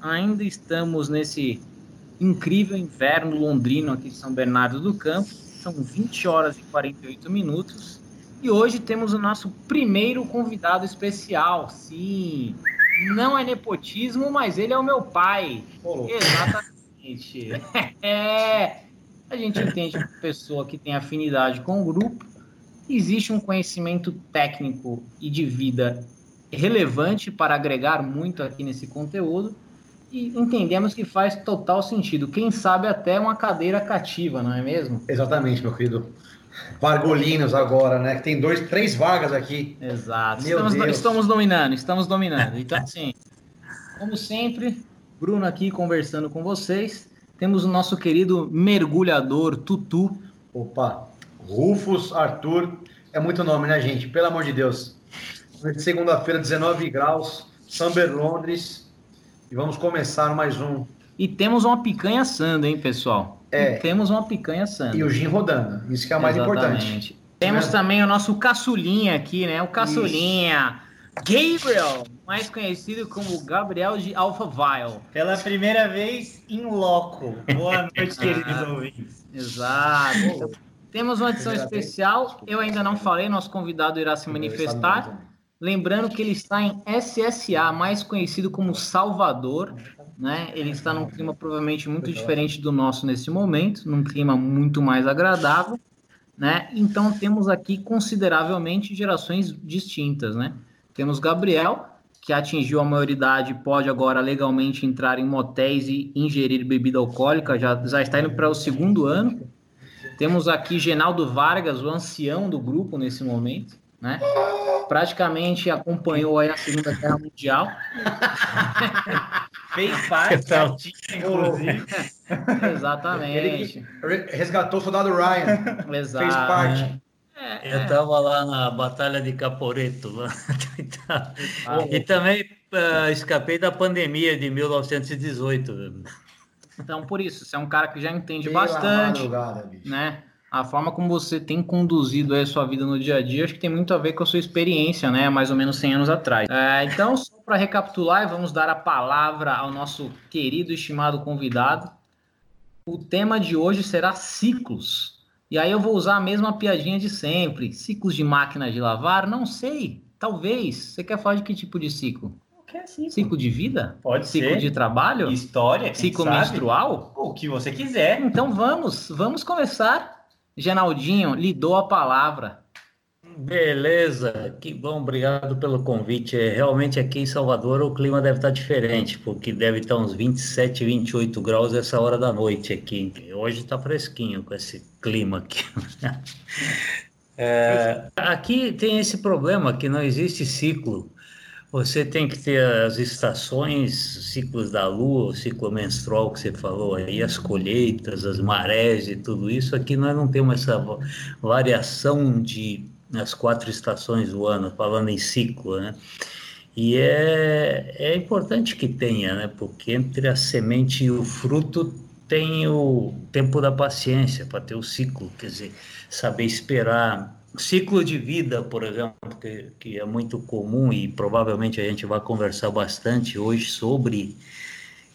Ainda estamos nesse incrível inverno londrino aqui em São Bernardo do Campo. São 20 horas e 48 minutos. E hoje temos o nosso primeiro convidado especial. Sim, não é nepotismo, mas ele é o meu pai. Exatamente. é. A gente entende que pessoa que tem afinidade com o grupo, existe um conhecimento técnico e de vida relevante para agregar muito aqui nesse conteúdo e entendemos que faz total sentido. Quem sabe até uma cadeira cativa, não é mesmo? Exatamente, meu querido. Vargolinos agora, né? Que tem dois, três vagas aqui. Exato. Estamos, estamos, dominando, estamos dominando. Então, assim, como sempre, Bruno aqui conversando com vocês. Temos o nosso querido mergulhador Tutu. Opa, Rufus Arthur. É muito nome, né, gente? Pelo amor de Deus. Segunda-feira, 19 graus, Samber Londres. E vamos começar mais um. E temos uma picanha assando, hein, pessoal? É. E temos uma picanha assando. E o gin rodando. Isso que é o mais Exatamente. importante. Temos é. também o nosso caçulinha aqui, né? O caçulinha. Isso. Gabriel, mais conhecido como Gabriel de Alphaville. Pela primeira vez em loco. Boa noite, queridos ouvintes. Exato. Temos uma edição especial. Eu ainda não falei, nosso convidado irá se manifestar. Lembrando que ele está em SSA, mais conhecido como Salvador, né? Ele está num clima provavelmente muito diferente do nosso nesse momento, num clima muito mais agradável, né? Então temos aqui consideravelmente gerações distintas, né? Temos Gabriel, que atingiu a maioridade, pode agora legalmente entrar em motéis e ingerir bebida alcoólica, já, já está indo para o segundo ano. Temos aqui Genaldo Vargas, o ancião do grupo nesse momento, né? Praticamente acompanhou aí a Segunda Guerra Mundial. Fez parte, inclusive. Exatamente. Ele resgatou o soldado Ryan. Exato. Fez parte. É, eu estava lá na Batalha de Caporeto. Lá. Ah, e também uh, escapei da pandemia de 1918. Então, por isso, você é um cara que já entende Pela bastante, né? A forma como você tem conduzido a sua vida no dia a dia, acho que tem muito a ver com a sua experiência, né? Mais ou menos 100 anos atrás. É, então, só para recapitular, vamos dar a palavra ao nosso querido e estimado convidado. O tema de hoje será ciclos. E aí eu vou usar a mesma piadinha de sempre. Ciclos de máquina de lavar? Não sei. Talvez. Você quer falar de que tipo de ciclo? Ciclo. ciclo. de vida? Pode ciclo ser. Ciclo de trabalho? História? Ciclo menstrual? O que você quiser. Então vamos, vamos começar Genaldinho, lhe dou a palavra. Beleza, que bom, obrigado pelo convite. É, realmente aqui em Salvador o clima deve estar diferente, porque deve estar uns 27, 28 graus essa hora da noite aqui. Hoje está fresquinho com esse clima aqui. É, aqui tem esse problema que não existe ciclo. Você tem que ter as estações, ciclos da lua, o ciclo menstrual que você falou aí, as colheitas, as marés e tudo isso. Aqui nós não temos essa variação de as quatro estações do ano, falando em ciclo, né? E é, é importante que tenha, né? Porque entre a semente e o fruto tem o tempo da paciência para ter o ciclo, quer dizer, saber esperar ciclo de vida, por exemplo, que, que é muito comum e provavelmente a gente vai conversar bastante hoje sobre,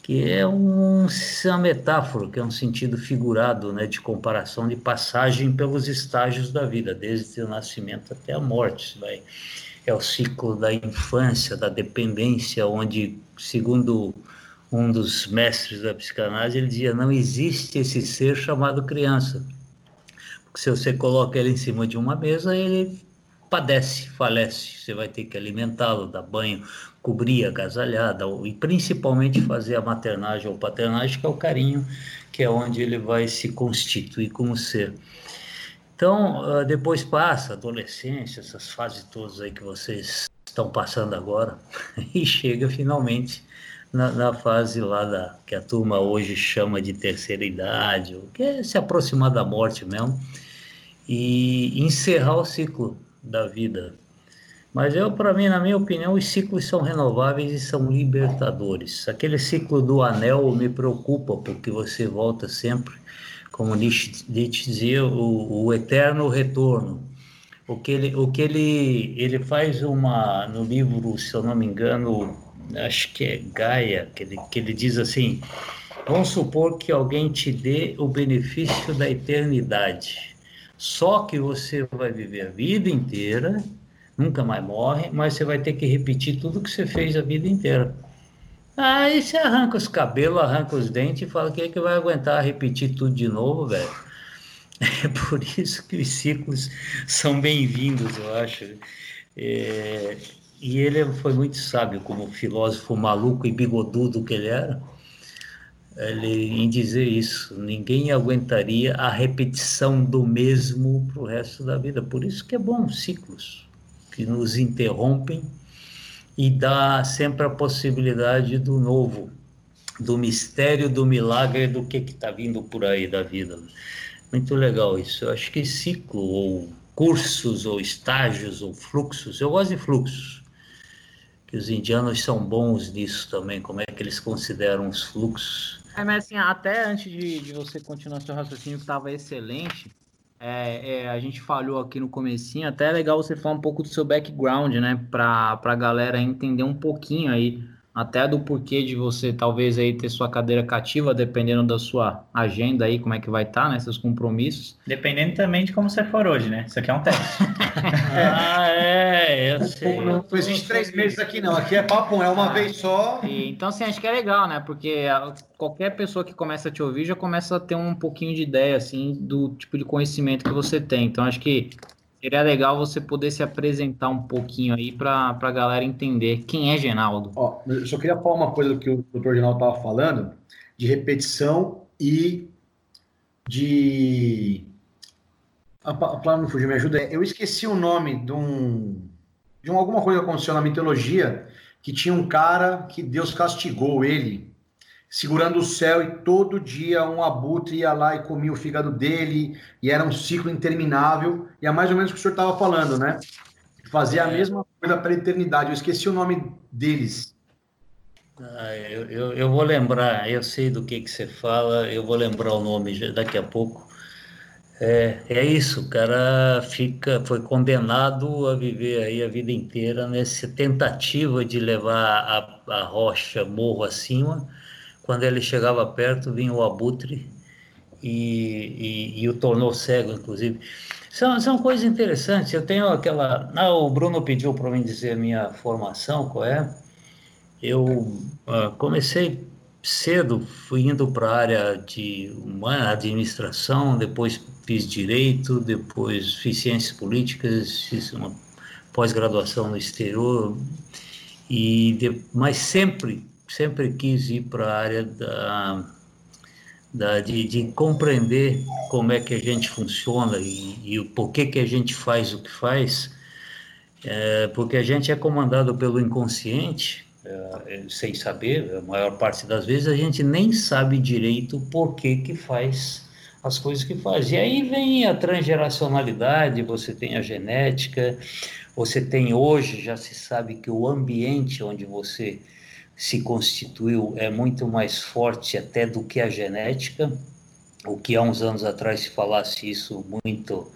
que é um, uma metáfora, que é um sentido figurado, né, de comparação de passagem pelos estágios da vida, desde o nascimento até a morte, vai. É o ciclo da infância, da dependência, onde, segundo um dos mestres da psicanálise, ele dizia: não existe esse ser chamado criança se você coloca ele em cima de uma mesa, ele padece, falece. Você vai ter que alimentá-lo, dar banho, cobrir, agasalhada, e principalmente fazer a maternagem ou paternagem, que é o carinho, que é onde ele vai se constituir como ser. Então, ah, depois passa a adolescência, essas fases todas aí que vocês estão passando agora, e chega finalmente na, na, fase lá da que a turma hoje chama de terceira idade, que é se aproximar da morte mesmo e encerrar o ciclo da vida. Mas eu, para mim, na minha opinião, os ciclos são renováveis e são libertadores. Aquele ciclo do anel me preocupa, porque você volta sempre, como Nietzsche, dizia, o, o, eterno retorno. O que ele, o que ele, ele faz uma no livro, se eu não me engano, acho que é Gaia, que ele, que ele diz assim: vamos supor que alguém te dê o benefício da eternidade. Só que você vai viver a vida inteira, nunca mais morre, mas você vai ter que repetir tudo que você fez a vida inteira. Aí você arranca os cabelos, arranca os dentes e fala que é que vai aguentar repetir tudo de novo, velho. É por isso que os ciclos são bem-vindos, eu acho. É, e ele foi muito sábio como filósofo maluco e bigodudo que ele era. Ele, em dizer isso, ninguém aguentaria a repetição do mesmo para o resto da vida. Por isso que é bom ciclos que nos interrompem e dá sempre a possibilidade do novo, do mistério, do milagre, do que está vindo por aí da vida. Muito legal isso. Eu acho que ciclo, ou cursos, ou estágios, ou fluxos, eu gosto de fluxos. Que os indianos são bons nisso também, como é que eles consideram os fluxos. É, mas assim, até antes de, de você continuar seu raciocínio, que estava excelente, é, é, a gente falhou aqui no comecinho, até é legal você falar um pouco do seu background, né, para a galera entender um pouquinho aí até do porquê de você talvez aí ter sua cadeira cativa, dependendo da sua agenda aí, como é que vai estar, tá, né, seus compromissos. Dependendo também de como você for hoje, né? Isso aqui é um teste. ah, é, eu sei. Não, não existe três meses aqui não, aqui é papo, é uma ah, vez só. E, então, assim, acho que é legal, né, porque qualquer pessoa que começa a te ouvir já começa a ter um pouquinho de ideia, assim, do tipo de conhecimento que você tem. Então, acho que Seria legal você poder se apresentar um pouquinho aí para a galera entender quem é Genaldo. Ó, eu só queria falar uma coisa do que o doutor Genaldo estava falando, de repetição e de. A palavra não fugiu, me ajuda. Eu esqueci o nome de um. de um, alguma coisa que aconteceu na mitologia que tinha um cara que Deus castigou ele segurando o céu e todo dia um abutre ia lá e comia o fígado dele e era um ciclo interminável e é mais ou menos o que o senhor estava falando, né? Fazia a é. mesma coisa para a eternidade. Eu esqueci o nome deles. Ah, eu, eu, eu, vou lembrar, eu sei do que, que você fala, eu vou lembrar o nome daqui a pouco. É, é isso, o cara fica, foi condenado a viver aí a vida inteira nessa tentativa de levar a, a rocha morro acima, quando ele chegava perto, vinha o abutre e, e, e o tornou cego, inclusive. São, são coisas interessantes. Eu tenho aquela. Ah, o Bruno pediu para mim dizer a minha formação, qual é? Eu uh, comecei cedo, fui indo para a área de uma administração, depois fiz direito, depois fiz ciências políticas, fiz uma pós-graduação no exterior, e de, mas sempre sempre quis ir para a área da, da de, de, compreender como é que a gente funciona e, e o porquê que a gente faz o que faz, é, porque a gente é comandado pelo inconsciente, é, sem saber, a maior parte das vezes a gente nem sabe direito o porquê que faz as coisas que faz. E aí vem a transgeracionalidade, você tem a genética, você tem hoje, já se sabe que o ambiente onde você se constituiu é muito mais forte até do que a genética. O que há uns anos atrás se falasse isso, muito,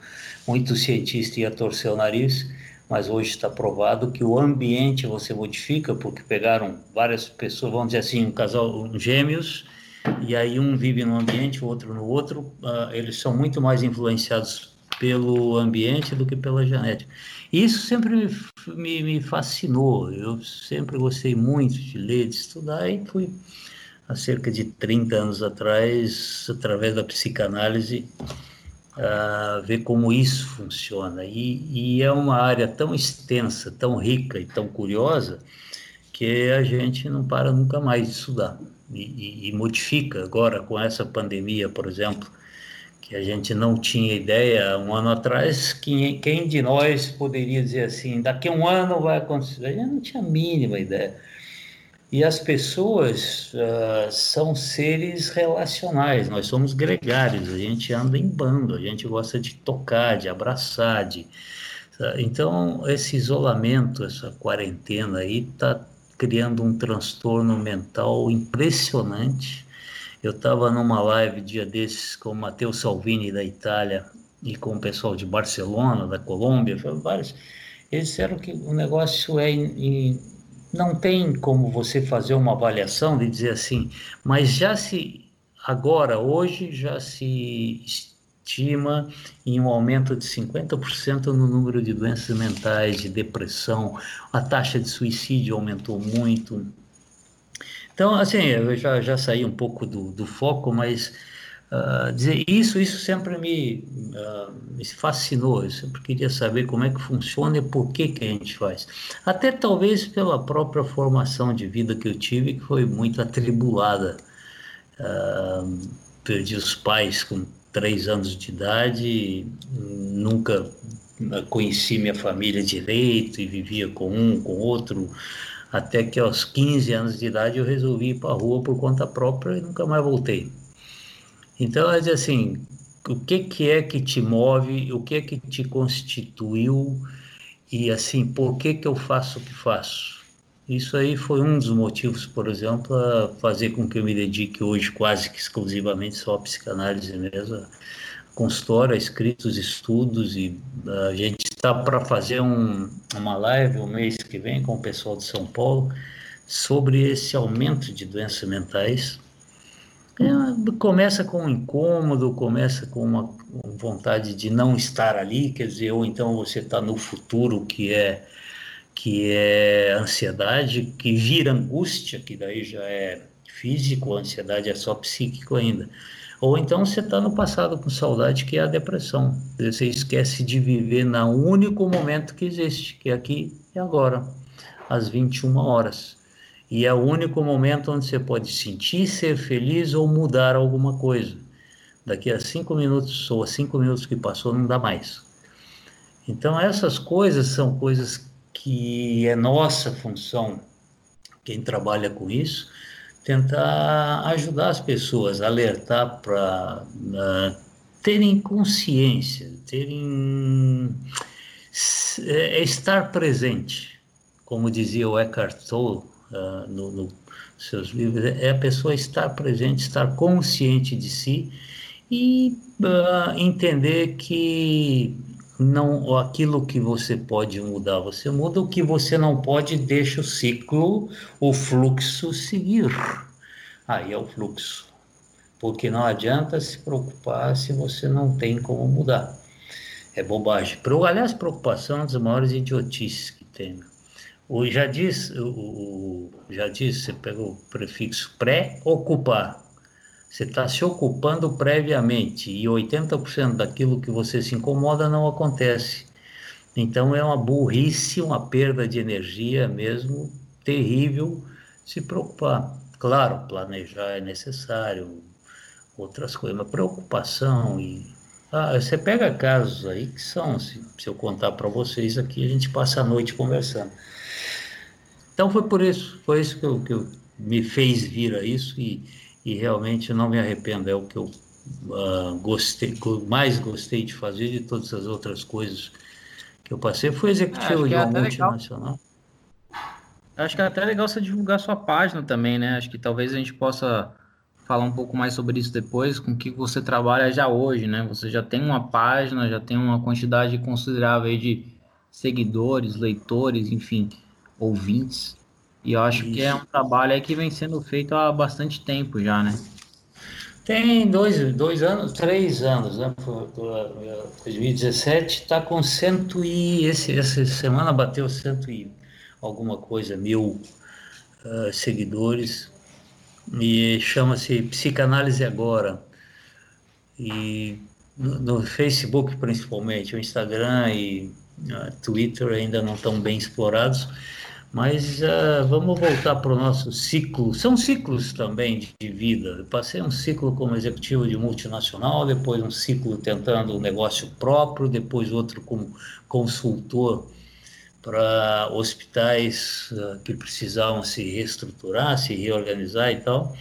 muito cientista ia torcer o nariz, mas hoje está provado que o ambiente você modifica, porque pegaram várias pessoas, vamos dizer assim, um casal gêmeos, e aí um vive num ambiente, o outro no outro, uh, eles são muito mais influenciados pelo ambiente do que pela genética. Isso sempre me, me, me, fascinou. Eu sempre gostei muito de ler, de estudar, e fui, há cerca de 30 anos atrás, através da psicanálise, ver como isso funciona. E, e é uma área tão extensa, tão rica e tão curiosa, que a gente não para nunca mais de estudar. E, e, e modifica agora com essa pandemia, por exemplo, que a gente não tinha ideia um ano atrás, quem, quem de nós poderia dizer assim, daqui a um ano vai acontecer? A gente não tinha a mínima ideia. E as pessoas uh, são seres relacionais, nós somos gregários, a gente anda em bando, a gente gosta de tocar, de abraçar, de... Então, esse isolamento, essa quarentena aí, está criando um transtorno mental impressionante, eu estava numa live dia desses com o Matteo Salvini da Itália e com o pessoal de Barcelona, da Colômbia, vários. Eles disseram que o negócio é in, in, não tem como você fazer uma avaliação de dizer assim, mas já se agora hoje já se estima em um aumento de 50% no número de doenças mentais, de depressão, a taxa de suicídio aumentou muito. Então, assim, eu já, já saí um pouco do, do foco, mas uh, dizer isso, isso sempre me, uh, me fascinou. Eu sempre queria saber como é que funciona e por que, que a gente faz. Até talvez pela própria formação de vida que eu tive, que foi muito atribulada. Uh, perdi os pais com três anos de idade, nunca conheci minha família direito e vivia com um, com outro, até que aos 15 anos de idade eu resolvi ir para a rua por conta própria e nunca mais voltei. Então, é assim, o que, que é que te move, o que é que te constituiu e assim, por que, que eu faço o que faço? Isso aí foi um dos motivos, por exemplo, a fazer com que eu me dedique hoje quase que exclusivamente só à psicanálise mesmo, consultório, escritos, estudos e a gente está para fazer um, uma live o um mês que vem com o pessoal de São Paulo sobre esse aumento de doenças mentais. É, começa com um incômodo, começa com uma vontade de não estar ali, quer dizer, ou então você está no futuro que é que é ansiedade, que vira angústia, que daí já é físico, a ansiedade é só psíquico ainda. Ou então você está no passado com saudade, que é a depressão. Você esquece de viver no único momento que existe, que é aqui e agora, às 21 horas. E é o único momento onde você pode sentir, ser feliz ou mudar alguma coisa. Daqui a cinco minutos ou a cinco minutos que passou, não dá mais. Então, essas coisas são coisas que é nossa função, quem trabalha com isso, tentar ajudar as pessoas, alertar para uh, terem consciência, terem é, estar presente, como dizia o Eckhart Tolle uh, no, no seus livros, é a pessoa estar presente, estar consciente de si e uh, entender que não aquilo que você pode mudar, você muda, o que você não pode, deixa o ciclo, o fluxo seguir. Aí é o fluxo. Porque não adianta se preocupar se você não tem como mudar. É bobagem. Aliás, preocupação é uma das maiores idiotices que tem. O, já diz, o já diz, você pega o prefixo pré-ocupar você está se ocupando previamente e 80% daquilo que você se incomoda não acontece. Então é uma burrice, uma perda de energia mesmo terrível se preocupar. Claro, planejar é necessário, outras coisas, mas preocupação e. Ah, você pega casos aí que são, se, se eu contar para vocês aqui, a gente passa a noite conversando. Então foi por isso, foi isso que, eu, que eu, me fez vir a isso e e realmente não me arrependo, é o que eu uh, gostei, mais gostei de fazer de todas as outras coisas que eu passei. Fui executivo é, de uma multinacional. Acho que é até legal você divulgar sua página também, né? Acho que talvez a gente possa falar um pouco mais sobre isso depois, com o que você trabalha já hoje, né? Você já tem uma página, já tem uma quantidade considerável de seguidores, leitores, enfim, ouvintes. E eu acho Isso. que é um trabalho que vem sendo feito há bastante tempo já, né? Tem dois, dois anos, três anos, né? 2017 está com cento e esse, essa semana bateu cento e alguma coisa mil uh, seguidores e chama-se Psicanálise Agora e no, no, Facebook principalmente, o Instagram e uh, Twitter ainda não estão bem explorados mas uh, vamos voltar para o nosso ciclo. São ciclos também de, vida. Eu passei um ciclo como executivo de multinacional, depois um ciclo tentando um negócio próprio, depois outro como consultor para hospitais uh, que precisavam se reestruturar, se reorganizar e tal.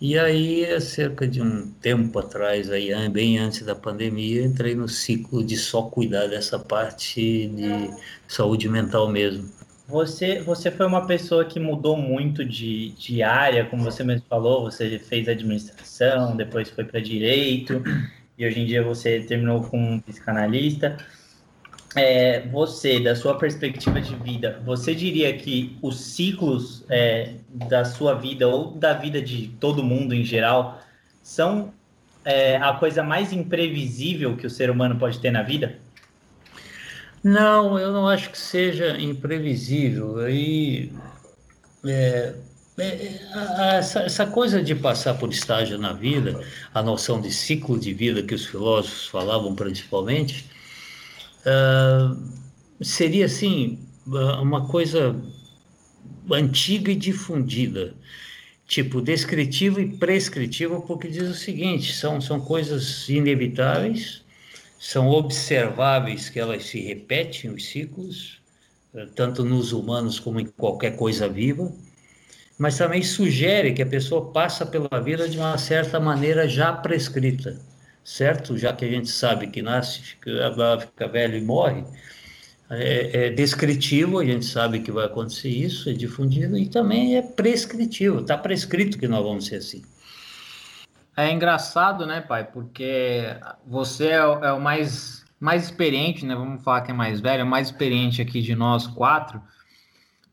E aí, cerca de um tempo atrás, aí, bem antes da pandemia, entrei no ciclo de só cuidar dessa parte de saúde mental mesmo. Você, você foi uma pessoa que mudou muito de, de área, como você mesmo falou, você fez administração, depois foi para direito, e hoje em dia você terminou como psicanalista. é, você, da sua perspectiva de vida, você diria que os ciclos é, da sua vida ou da vida de todo mundo em geral são é, a coisa mais imprevisível que o ser humano pode ter na vida? Não, eu não acho que seja imprevisível. Aí, é, é, essa, essa, coisa de passar por estágio na vida, a noção de ciclo de vida que os filósofos falavam principalmente, uh, seria assim uma coisa antiga e difundida, tipo descritivo e prescritivo, porque diz o seguinte: são, são coisas inevitáveis, são observáveis que elas se repetem os ciclos, eh, tanto nos humanos como em qualquer coisa viva mas também sugere que a pessoa passa pela vida de uma certa maneira já prescrita, certo? Já que a gente sabe que nasce, fica, fica velho e morre, é, é, descritivo, a gente sabe que vai acontecer isso, é difundido, e também é prescritivo, está prescrito que nós vamos ser assim. É engraçado, né, pai? Porque você é o, é o mais, mais experiente, né? Vamos falar que é mais velho, é o mais experiente aqui de nós quatro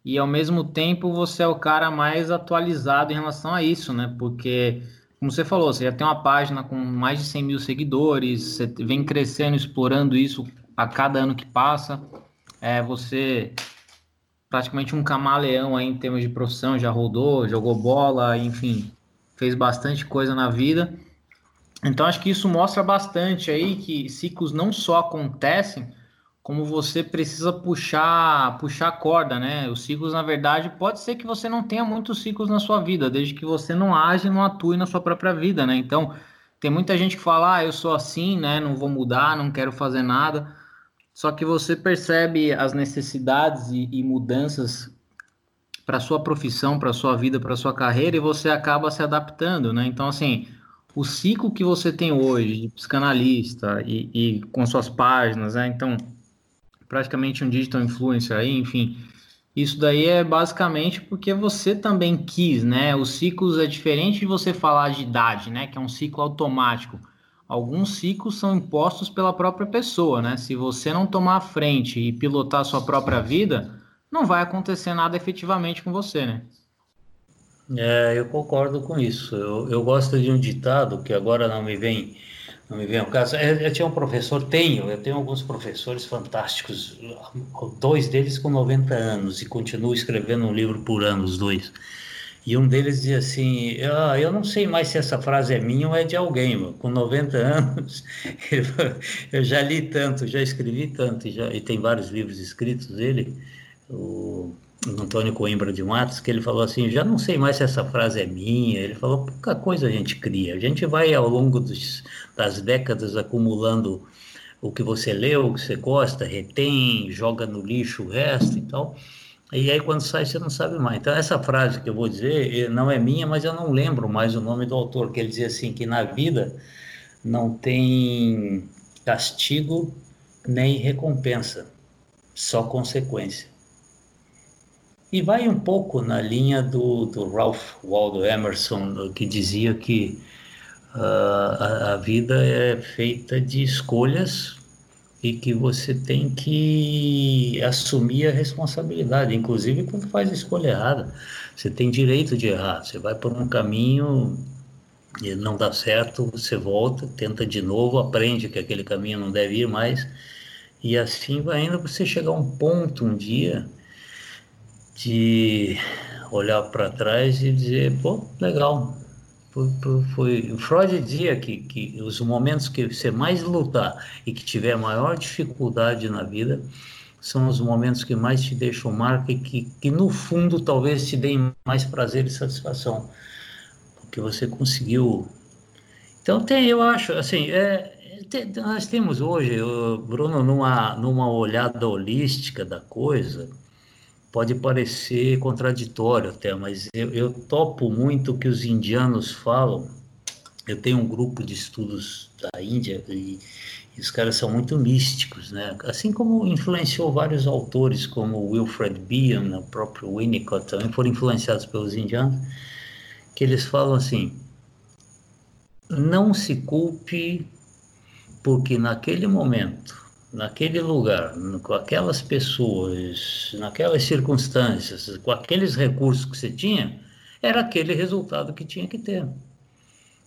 e ao mesmo tempo você é o cara mais atualizado em relação a isso, né? Porque, como você falou, você já tem uma página com mais de 100 mil seguidores, você vem crescendo, explorando isso a cada ano que passa. É, você praticamente um camaleão aí em termos de profissão, já rodou, jogou bola, enfim, fez bastante coisa na vida. Então acho que isso mostra bastante aí que ciclos não só acontecem, como você precisa puxar puxar a corda, né? Os ciclos, na verdade, pode ser que você não tenha muitos ciclos na sua vida, desde que você não age, não atue na sua própria vida, né? Então, tem muita gente que fala, ah, eu sou assim, né? Não vou mudar, não quero fazer nada. Só que você percebe as necessidades e, e mudanças para sua profissão, para sua vida, para sua carreira e você acaba se adaptando, né? Então, assim, o ciclo que você tem hoje de psicanalista e, e com suas páginas, né? Então, praticamente um digital influencer aí, enfim. Isso daí é basicamente porque você também quis, né? Os ciclos é diferente de você falar de idade, né? Que é um ciclo automático. Alguns ciclos são impostos pela própria pessoa, né? Se você não tomar a frente e pilotar a sua própria vida, não vai acontecer nada efetivamente com você, né? É, eu concordo com isso. Eu, eu gosto de um ditado que agora não me vem não me vem ao caso. Eu, eu, tinha um professor, tenho, eu tenho alguns professores fantásticos, dois deles com 90 anos e continuo escrevendo um livro por ano, os dois. E um deles dizia assim: ah, Eu não sei mais se essa frase é minha ou é de alguém, mano. com 90 anos, eu já li tanto, já escrevi tanto, já, e tem vários livros escritos dele. O, Antônio Coimbra de Matos, que ele falou assim, já não sei mais se essa frase é minha, ele falou, pouca coisa a gente cria, a gente vai ao longo dos, das décadas acumulando o que você leu, o que você gosta, retém, joga no lixo o resto e tal, e aí quando sai você não sabe mais. Então essa frase que eu vou dizer eh, não é minha, mas eu não lembro mais o nome do autor, que ele dizia assim, que na vida não tem castigo nem recompensa, só consequência. E vai um pouco na linha do, do Ralph Waldo Emerson, que dizia que uh, a, a vida é feita de escolhas e que você tem que assumir a responsabilidade, inclusive quando faz a escolha errada. Você tem direito de errar. Você vai por um caminho e não dá certo, você volta, tenta de novo, aprende que aquele caminho não deve ir mais, e assim vai indo você chegar a um ponto um dia de olhar para trás e dizer, pô, legal. Foi, foi, Freud dizia que, que os momentos que você mais lutar e que tiver maior dificuldade na vida são os momentos que mais te deixam marca e que, que no fundo talvez te deem mais prazer e satisfação, porque você conseguiu. Então tem, eu acho, assim, é, tem, nós temos hoje, Bruno, numa, numa olhada holística da coisa, pode parecer contraditório até, mas eu, eu topo muito o que os indianos falam. Eu tenho um grupo de estudos da Índia e, e os caras são muito místicos, né? Assim como influenciou vários autores, como Wilfred Bion, o próprio Winnicott, também foram influenciados pelos indianos, que eles falam assim: não se culpe porque naquele momento naquele lugar, com aquelas pessoas, naquelas circunstâncias, com aqueles recursos que você tinha, era aquele resultado que tinha que ter.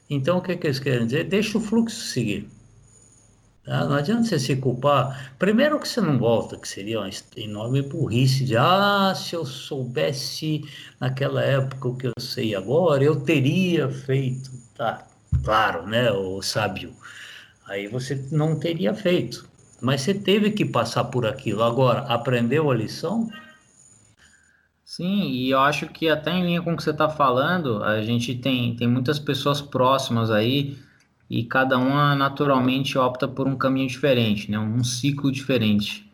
Então, o que, que eles querem dizer? Deixa o fluxo seguir. Tá? Não adianta você se culpar. Primeiro que você não volta, que seria uma enorme burrice de ah, se eu soubesse naquela época o que eu sei agora, eu teria feito. Tá, claro, né, o sábio. Aí você não teria feito. Mas você teve que passar por aquilo. Agora, aprendeu a lição? Sim, e eu acho que até em linha com o que você está falando, a gente tem, tem muitas pessoas próximas aí e cada uma naturalmente opta por um caminho diferente, né? Um ciclo diferente.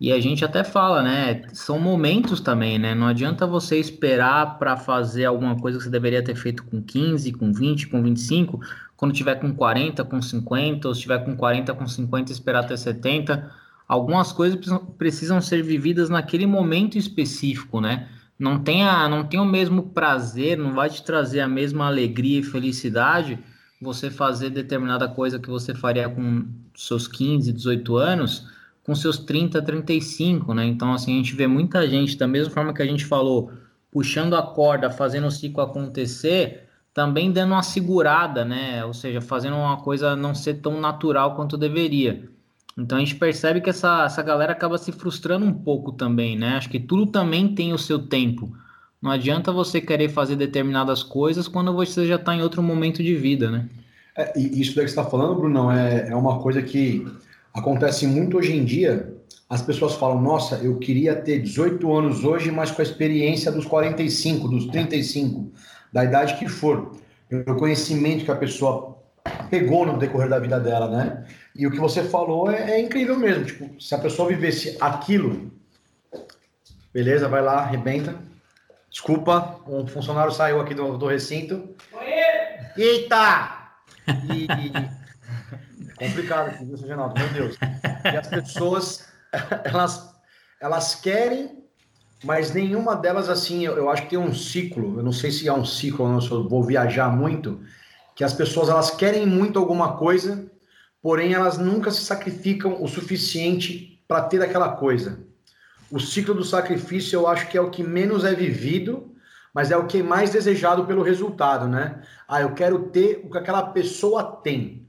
E a gente até fala, né? São momentos também, né? Não adianta você esperar para fazer alguma coisa que você deveria ter feito com 15, com 20, com 25, quando tiver com 40, com 50, ou se tiver com 40, com 50, esperar até 70. Algumas coisas precisam ser vividas naquele momento específico, né? Não tem, a, não tem o mesmo prazer, não vai te trazer a mesma alegria e felicidade você fazer determinada coisa que você faria com seus 15, 18 anos, com seus 30, 35, né? Então, assim, a gente vê muita gente, da mesma forma que a gente falou, puxando a corda, fazendo o ciclo acontecer, também dando uma segurada, né? Ou seja, fazendo uma coisa não ser tão natural quanto deveria. Então a gente percebe que essa, essa galera acaba se frustrando um pouco também, né? Acho que tudo também tem o seu tempo. Não adianta você querer fazer determinadas coisas quando você já está em outro momento de vida, né? É, e isso daí que você está falando, Brunão, é, é uma coisa que acontece muito hoje em dia. As pessoas falam, nossa, eu queria ter 18 anos hoje, mas com a experiência dos 45, dos 35, da idade que for. O conhecimento que a pessoa pegou no decorrer da vida dela, né? E o que você falou é, é incrível mesmo. Tipo, se a pessoa vivesse aquilo, beleza, vai lá, arrebenta Desculpa, um funcionário saiu aqui do, do recinto. Eita! E, e... complicado aqui, viu, Reginaldo? Meu Deus. E as pessoas, elas, elas querem, mas nenhuma delas, assim, eu, eu acho que tem um ciclo, eu não sei se é um ciclo, ou não, se eu vou viajar muito, que as pessoas, elas querem muito alguma coisa, porém elas nunca se sacrificam o suficiente para ter aquela coisa o ciclo do sacrifício eu acho que é o que menos é vivido, mas é o que é mais desejado pelo resultado, né? Ah, eu quero ter o que aquela pessoa tem.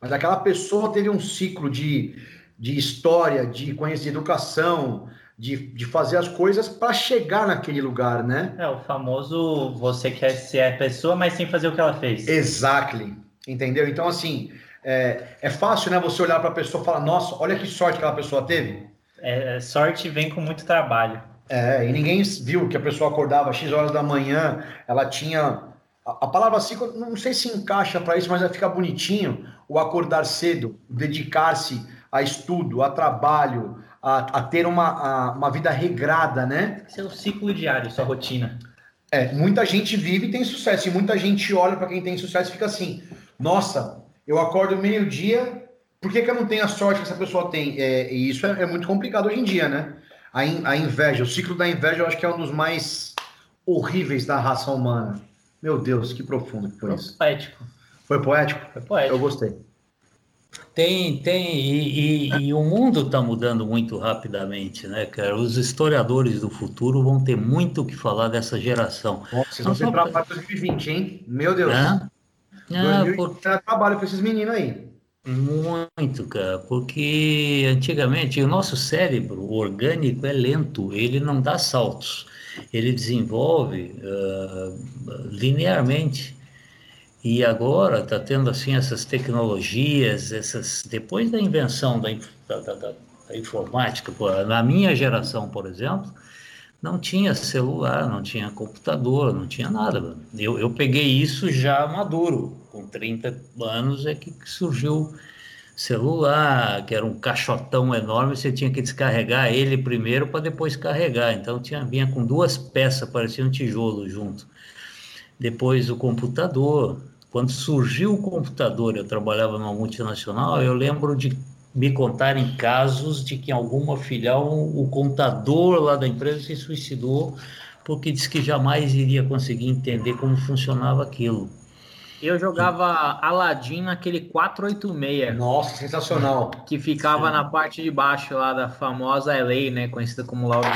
Mas aquela pessoa teve um ciclo de, de história, de conhecer educação, de, de fazer as coisas para chegar naquele lugar, né? É o famoso você quer ser a pessoa, mas sem fazer o que ela fez. Exactly. Entendeu? Então, assim, é, é fácil, né? Você olhar para a pessoa e falar, nossa, olha que sorte que aquela pessoa teve. É, sorte vem com muito trabalho. É, e ninguém viu que a pessoa acordava às X horas da manhã, ela tinha. A, a palavra ciclo, não sei se encaixa para isso, mas vai ficar bonitinho. O acordar cedo, dedicar-se a estudo, a trabalho, a, a ter uma, a, uma vida regrada, né? Seu ciclo diário, sua rotina. É, muita gente vive e tem sucesso, e muita gente olha para quem tem sucesso e fica assim: nossa, eu acordo meio-dia, por que, que eu não tenho a sorte que essa pessoa tem? É, e isso é, é, muito complicado hoje em dia, né? A, in, a inveja, o ciclo da inveja, eu acho que é um dos mais horríveis da raça humana. Meu Deus, que profundo que foi, foi isso. Poético. Foi poético? Foi poético. Eu gostei. Tem, tem, e, e, e o mundo está mudando muito rapidamente, né, cara? Os historiadores do futuro vão ter muito o que falar dessa geração. Vocês vão ser para 2020, hein? Meu Deus. É? 2020 por... trabalho com esses meninos aí. Muito, cara, porque antigamente o nosso cérebro orgânico é lento, ele não dá saltos, ele desenvolve uh, linearmente. E agora está tendo assim essas tecnologias, essas depois da invenção da, da, da, da informática, na minha geração, por exemplo, não tinha celular, não tinha computador, não tinha nada. Eu, eu peguei isso já maduro, com 30 anos é que surgiu celular, que era um caixotão enorme, você tinha que descarregar ele primeiro para depois carregar. Então tinha vinha com duas peças, parecia um tijolo junto. Depois o computador. Quando surgiu o computador, eu trabalhava numa multinacional, eu lembro de me contarem casos de que em alguma filial o contador lá da empresa se suicidou porque disse que jamais iria conseguir entender como funcionava aquilo. Eu jogava Aladdin naquele 486. Nossa, sensacional. Que ficava Sim. na parte de baixo lá da famosa LA, né? Conhecida como Lauro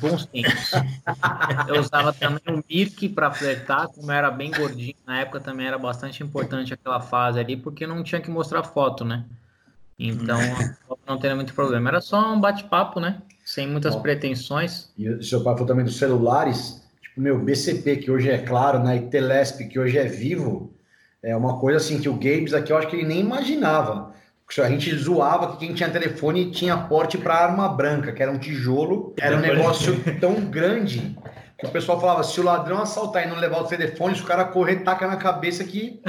bons tempos. Eu usava também o Mirk para flertar, como era bem gordinho na época, também era bastante importante aquela fase ali, porque não tinha que mostrar foto, né? Então não teria muito problema. Era só um bate-papo, né? Sem muitas Bom, pretensões. E o seu pai falou também dos celulares, tipo, meu, BCP, que hoje é claro, né? E Telesp, que hoje é vivo, é uma coisa assim que o Gabes aqui eu acho que ele nem imaginava. A gente zoava que quem tinha telefone tinha porte para arma branca, que era um tijolo. Era um negócio tão grande que o pessoal falava: se o ladrão assaltar e não levar o telefone, se o cara correr, taca na cabeça que,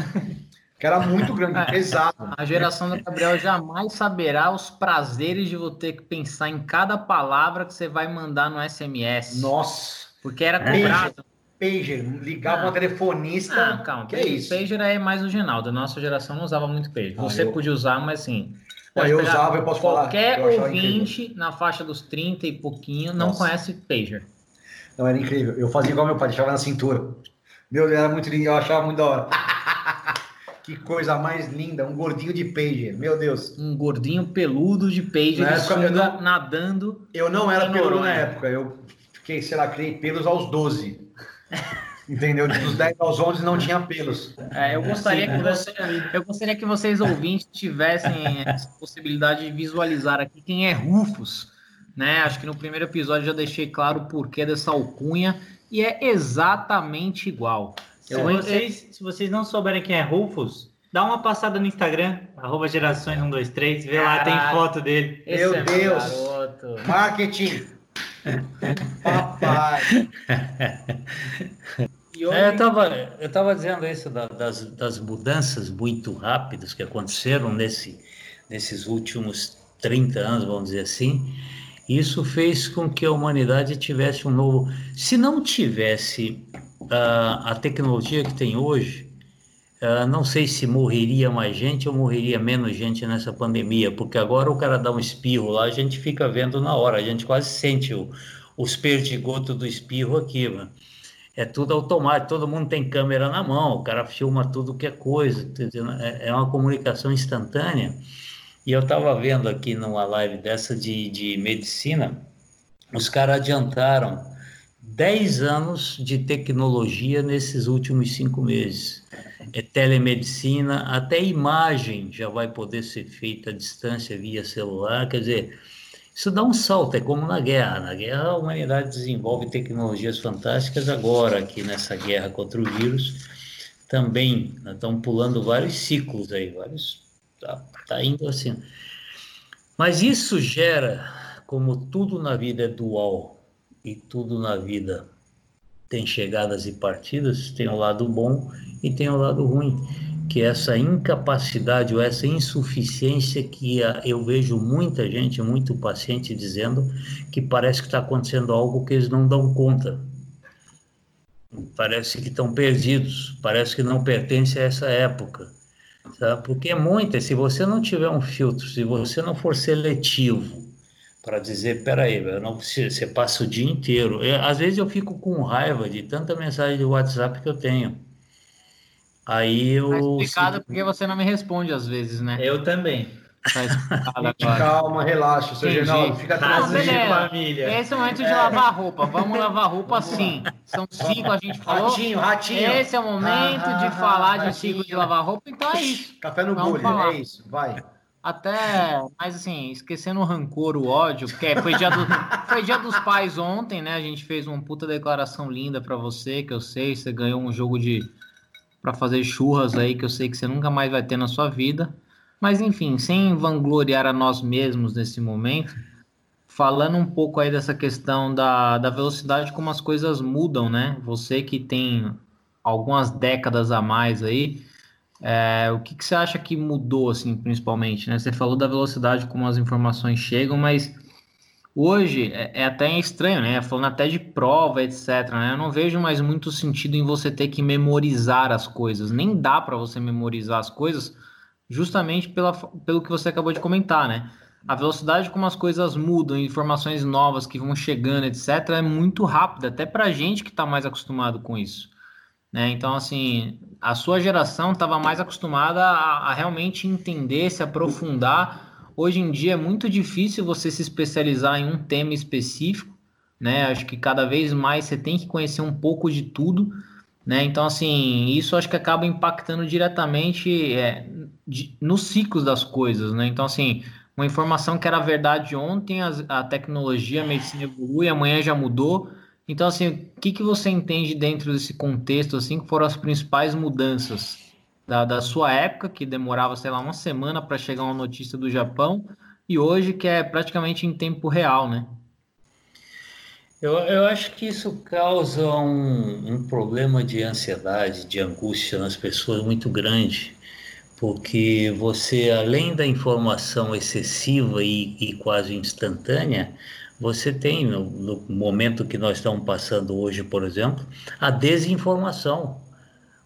que era muito grande, é, pesado. A geração do Gabriel jamais saberá os prazeres de você ter que pensar em cada palavra que você vai mandar no SMS. Nossa! Porque era cobrado pager, ligava ah, uma telefonista. Ah, calma, que é isso? Pager é mais o Ginaldo. Da nossa geração não usava muito pager. Ah, Você eu... podia usar, mas assim. Ah, eu usava, eu posso qualquer falar. Qualquer ouvinte na faixa dos 30 e pouquinho não nossa. conhece pager. Não, era incrível. Eu fazia igual meu pai, deixava na cintura. Meu Deus, era muito lindo, eu achava muito da hora. que coisa mais linda, um gordinho de pager, meu Deus. Um gordinho peludo de pager, na época, eu não, nadando. Eu não era peludo na época, eu fiquei, sei lá, criei pelos aos 12. Entendeu? Dos 10 aos 11 não tinha pelos. É, eu, gostaria que você, eu gostaria que vocês ouvintes tivessem essa possibilidade de visualizar aqui quem é Rufus. Né? Acho que no primeiro episódio já deixei claro o porquê dessa alcunha e é exatamente igual. Se vocês, se vocês não souberem quem é Rufus, dá uma passada no Instagram, arroba gerações123, vê lá, tem foto dele. Meu é Deus! Marketing! Papai! É, eu estava eu tava dizendo isso da, das, das mudanças muito rápidas que aconteceram nesse, nesses últimos 30 anos, vamos dizer assim. Isso fez com que a humanidade tivesse um novo. Se não tivesse uh, a tecnologia que tem hoje, Uh, não sei se morreria mais gente ou morreria menos gente nessa pandemia, porque agora o cara dá um espirro lá, a gente fica vendo na hora, a gente quase sente o, os perdigotos do espirro aqui, mano. É tudo automático, todo mundo tem câmera na mão, o cara filma tudo que é coisa, é, é uma comunicação instantânea. E eu estava vendo aqui numa live dessa de, de medicina, os caras adiantaram 10 anos de tecnologia nesses últimos cinco meses é telemedicina, até imagem já vai poder ser feita à distância via celular, quer dizer, isso dá um salto, é como na guerra. Na guerra a humanidade desenvolve tecnologias fantásticas, agora aqui nessa guerra contra o vírus também, estamos pulando vários ciclos aí, vários, tá, tá indo assim. Mas isso gera, como tudo na vida é dual e tudo na vida tem chegadas e partidas, tem o lado bom e tem o lado ruim, que é essa incapacidade ou essa insuficiência que eu vejo muita gente, muito paciente dizendo que parece que está acontecendo algo que eles não dão conta. Parece que estão perdidos, parece que não pertence a essa época. Sabe? Porque é muita, se você não tiver um filtro, se você não for seletivo, para dizer, peraí, eu não você passa o dia inteiro. Eu, às vezes eu fico com raiva de tanta mensagem de WhatsApp que eu tenho. Aí eu. Tá explicado se... porque você não me responde às vezes, né? Eu também. Tá Calma, relaxa, seu Geraldo, fica tranquilo. família. Esse é o momento de é. lavar roupa. Vamos lavar roupa sim. São cinco, a gente falou. Ratinho, ratinho. Esse é o momento ah, de ah, falar ah, de ciclo de lavar roupa, então é isso. Café no bule, é isso, vai. Até, mas assim, esquecendo o rancor, o ódio, porque foi dia, do, foi dia dos pais ontem, né? A gente fez uma puta declaração linda para você, que eu sei, você ganhou um jogo de para fazer churras aí que eu sei que você nunca mais vai ter na sua vida. Mas enfim, sem vangloriar a nós mesmos nesse momento, falando um pouco aí dessa questão da, da velocidade como as coisas mudam, né? Você que tem algumas décadas a mais aí, é, o que, que você acha que mudou, assim, principalmente, né? Você falou da velocidade como as informações chegam, mas Hoje é, é, até estranho, né? Falando até de prova, etc. Né? Eu não vejo mais muito sentido em você ter que memorizar as coisas. Nem dá para você memorizar as coisas, justamente pela, pelo que você acabou de comentar, né? A velocidade como as coisas mudam, informações novas que vão chegando, etc., é muito rápida, até para gente que está mais acostumado com isso. né? Então, assim, a sua geração estava mais acostumada a, a, realmente entender, se aprofundar. Hoje em dia é muito difícil você se especializar em um tema específico, né? Acho que cada vez mais você tem que conhecer um pouco de tudo, né? Então, assim, isso acho que acaba impactando diretamente é, de, nos ciclos das coisas, né? Então, assim, uma informação que era verdade ontem, a, a tecnologia, a medicina evolui, amanhã já mudou. Então, assim, o que, que você entende dentro desse contexto, assim, que foram as principais mudanças da, da sua época, que demorava, sei lá, uma semana para chegar uma notícia do Japão, e hoje que é praticamente em tempo real, né? Eu, eu acho que isso causa um, um problema de ansiedade, de angústia nas pessoas muito grande porque você, além da informação excessiva e, e quase instantânea, você tem, no, no, momento que nós estamos passando hoje, por exemplo, a desinformação,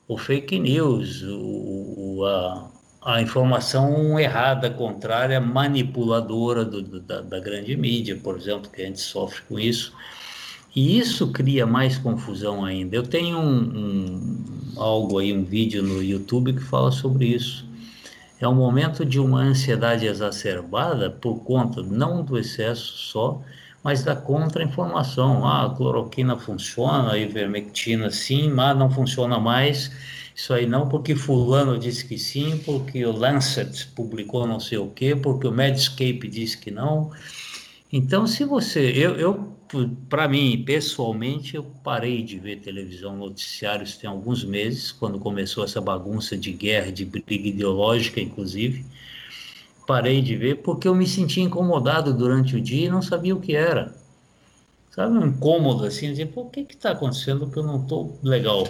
o fake news, o, a, a, informação errada, contrária, manipuladora do, do, da, da grande mídia, por exemplo, que a gente sofre com isso. E isso cria mais confusão ainda. Eu tenho um, um, algo aí, um vídeo no YouTube que fala sobre isso. É um momento de uma ansiedade exacerbada por conta não do excesso só, mas da contra-informação. Ah, a cloroquina funciona, a ivermectina sim, mas não funciona mais. Isso aí não, porque fulano disse que sim, porque o Lancet publicou não sei o quê, porque o Medscape disse que não. Então, se você... Eu, eu para mim, pessoalmente, eu parei de ver televisão, noticiários tem alguns meses, quando começou essa bagunça de guerra, de briga ideológica, inclusive. Parei de ver porque eu me sentia incomodado durante o dia e não sabia o que era. Sabe, um incômodo assim, dizer, pô, o que está acontecendo que eu não estou legal?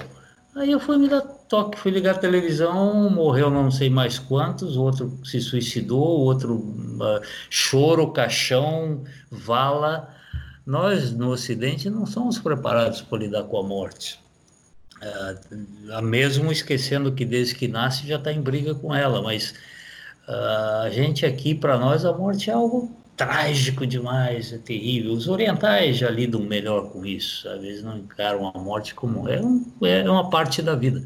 Aí eu fui me dar toque, fui ligar a televisão, morreu não sei mais quantos, outro se suicidou, outro uh, choro, caixão, vala nós, no Ocidente, não somos preparados para lidar com a morte. É, mesmo esquecendo que desde que nasce já está em briga com ela, mas uh, a gente aqui, para nós, a morte é algo trágico demais, é terrível. Os orientais já lidam melhor com isso, às vezes não encaram a morte como é, um, é uma parte da vida.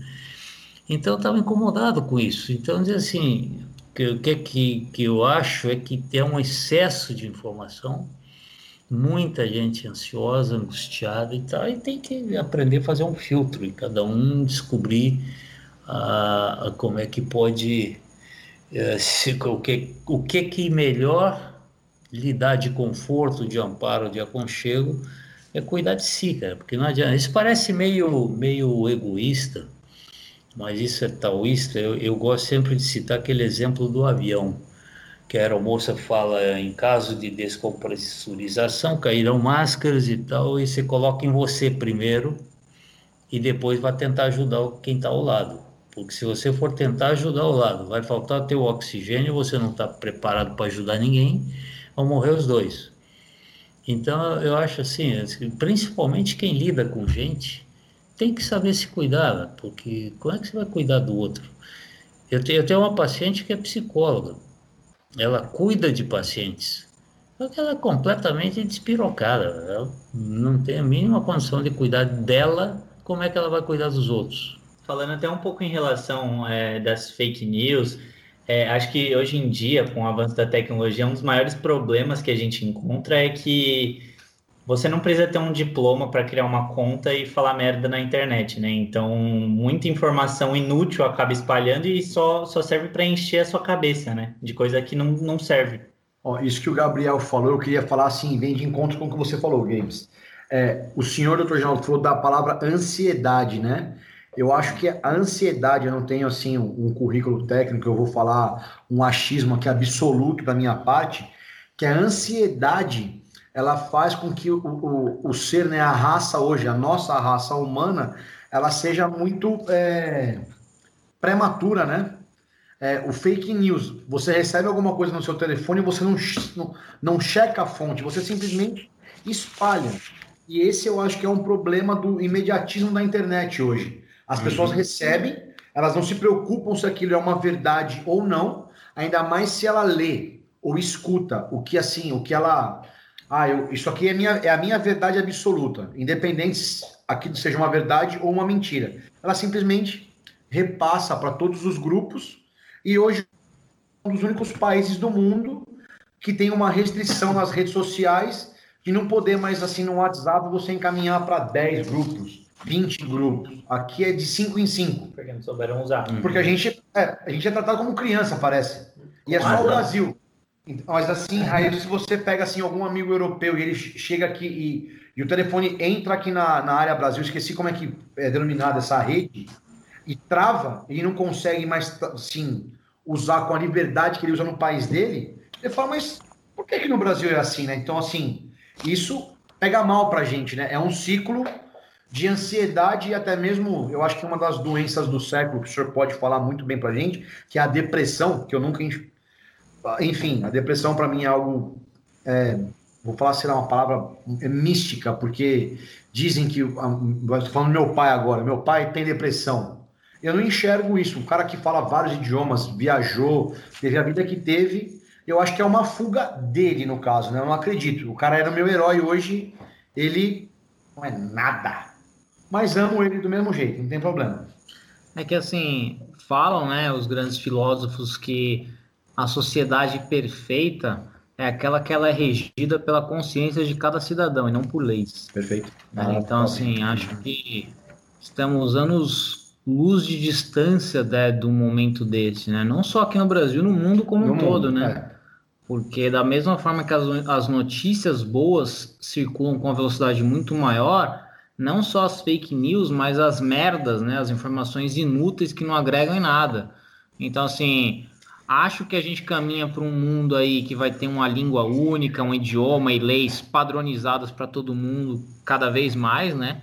Então eu estava incomodado com isso. Então, dizer assim, o que, que, que eu acho é que tem um excesso de informação muita gente ansiosa, angustiada e tal, e tem que aprender a fazer um filtro e cada um descobrir ah, como é que pode, eh, se, o, que, o que que melhor lhe dá de conforto, de amparo, de aconchego, é cuidar de si, cara, porque não adianta. Isso parece meio, meio egoísta, mas isso é taoísta. Eu, eu gosto sempre de citar aquele exemplo do avião que a aeromoça fala em caso de descompressurização, cairão máscaras e tal, e você coloca em você primeiro e depois vai tentar ajudar quem está ao lado. Porque se você for tentar ajudar ao lado, vai faltar teu oxigênio, você não está preparado para ajudar ninguém, vão morrer os dois. Então eu acho assim, principalmente quem lida com gente, tem que saber se cuidar, porque como é que você vai cuidar do outro? Eu tenho, eu tenho uma paciente que é psicóloga, ela cuida de pacientes. Só que ela é completamente despirocada. Ela não tem a mínima condição de cuidar dela, como é que ela vai cuidar dos outros? Falando até um pouco em relação é, das fake news, é, acho que hoje em dia, com o avanço da tecnologia, um dos maiores problemas que a gente encontra é que você não precisa ter um diploma para criar uma conta e falar merda na internet, né? Então, muita informação inútil acaba espalhando e só, só serve para encher a sua cabeça, né? De coisa que não, não serve. Ó, isso que o Gabriel falou, eu queria falar assim, vem de encontro com o que você falou, Games. É, o senhor, doutor Geraldo, falou da palavra ansiedade, né? Eu acho que a ansiedade, eu não tenho assim um currículo técnico, eu vou falar um achismo aqui absoluto da minha parte, que a ansiedade ela faz com que o, o, o ser, né, a raça hoje, a nossa raça humana, ela seja muito é, prematura, né? É, o fake news, você recebe alguma coisa no seu telefone e você não, não, não checa a fonte, você simplesmente espalha. E esse eu acho que é um problema do imediatismo da internet hoje. As uhum. pessoas recebem, elas não se preocupam se aquilo é uma verdade ou não, ainda mais se ela lê ou escuta o que assim, o que ela ah, eu, isso aqui é, minha, é a minha verdade absoluta, independente se aquilo seja uma verdade ou uma mentira. ela simplesmente repassa para todos os grupos e hoje é um dos únicos países do mundo que tem uma restrição nas redes sociais de não poder mais assim no WhatsApp você encaminhar para 10 grupos, 20 grupos. Aqui é de 5 em 5. Porque não souberam usar. Porque a gente é, a gente é tratado como criança, parece. E é só o Brasil. Mas assim, aí se você pega assim algum amigo europeu e ele chega aqui e, e o telefone entra aqui na, na área Brasil, esqueci como é que é denominada essa rede, e trava, e não consegue mais assim usar com a liberdade que ele usa no país dele, ele fala, mas por que que no Brasil é assim, né? Então, assim, isso pega mal pra gente, né? É um ciclo de ansiedade e até mesmo, eu acho que uma das doenças do século, que o senhor pode falar muito bem pra gente, que é a depressão, que eu nunca... Enfim, a depressão para mim é algo... É, vou falar, será uma palavra é mística, porque dizem que... Estou falando do meu pai agora. Meu pai tem depressão. Eu não enxergo isso. Um cara que fala vários idiomas, viajou, teve a vida que teve eu acho que é uma fuga dele, no caso, né? Eu não acredito. O cara era meu herói hoje, ele não é nada. Mas amo ele do mesmo jeito, não tem problema. É que assim, falam, né, os grandes filósofos que a sociedade perfeita é aquela que ela é regida pela consciência de cada cidadão e não por leis. Perfeito. Ah, então, assim, acho que estamos anos luz de distância né, do momento desse, né? Não só aqui no Brasil, no mundo como no um mundo, todo, né? É. Porque da mesma forma que as, as notícias boas circulam com uma velocidade muito maior, não só as fake news, mas as merdas, né? As informações inúteis que não agregam em nada. Então, assim, acho que a gente caminha para um mundo aí que vai ter uma língua única, um idioma e leis padronizadas para todo mundo cada vez mais, né?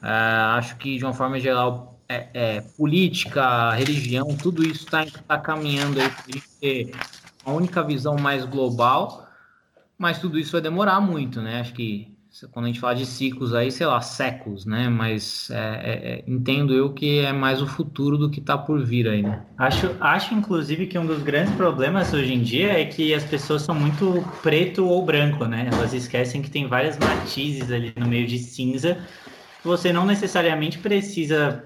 É, acho que de uma forma geral é, é, política, religião, tudo isso está tá caminhando aí para ter a única visão mais global, mas tudo isso vai demorar muito, né? Acho que quando a gente fala de ciclos aí, sei lá, séculos, né? Mas é, é, é entendo eu que é mais o futuro do que está por vir aí, né? Acho, acho, inclusive, que um dos grandes problemas hoje em dia é que as pessoas são muito preto ou branco, né? Elas esquecem que tem várias matizes ali no meio de cinza. Você não necessariamente precisa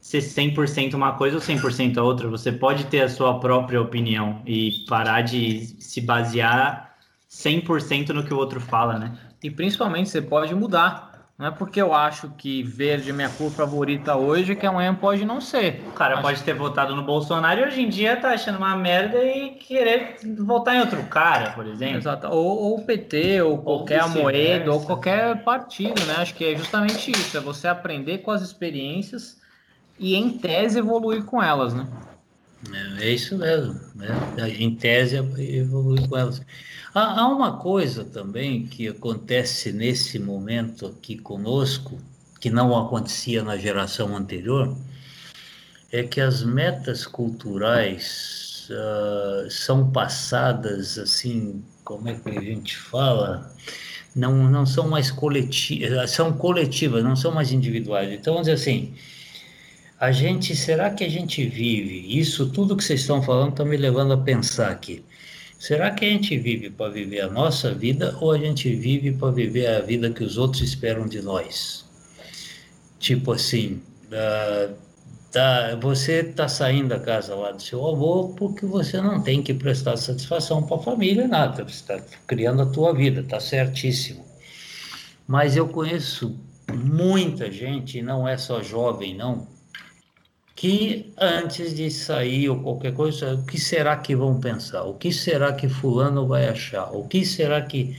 ser 100% uma coisa ou 100% a outra. Você pode ter a sua própria opinião e parar de se basear 100% no que o outro fala, né? E principalmente você pode mudar. Não é porque eu acho que verde é minha cor favorita hoje que amanhã pode não ser. O cara pode ter votado no Bolsonaro e hoje em dia tá achando uma merda e querer votar em outro cara, por exemplo. Exato. Ou o PT, ou, ou qualquer Amoedo, ou qualquer partido, né? Acho que é justamente isso. É você aprender com as experiências e, em tese, evoluir com elas, né? É, é isso mesmo, né? Em tese, evoluir com elas. Há, há uma coisa também que acontece nesse momento aqui conosco, que não acontecia na geração anterior, é que as metas culturais uh, são passadas assim, como é que a gente fala? Não, não são mais coletivas, são coletivas, não são mais individuais. Então, vamos dizer assim, a gente, será que a gente vive? Isso tudo que vocês estão falando está me levando a pensar aqui. Será que a gente vive para viver a nossa vida ou a gente vive para viver a vida que os outros esperam de nós? Tipo assim, uh, tá, você está saindo da casa lá do seu avô porque você não tem que prestar satisfação para a família, nada. Você está criando a tua vida, está certíssimo. Mas eu conheço muita gente, não é só jovem, não, que antes de sair ou qualquer coisa, o que será que vão pensar? O que será que fulano vai achar? O que será que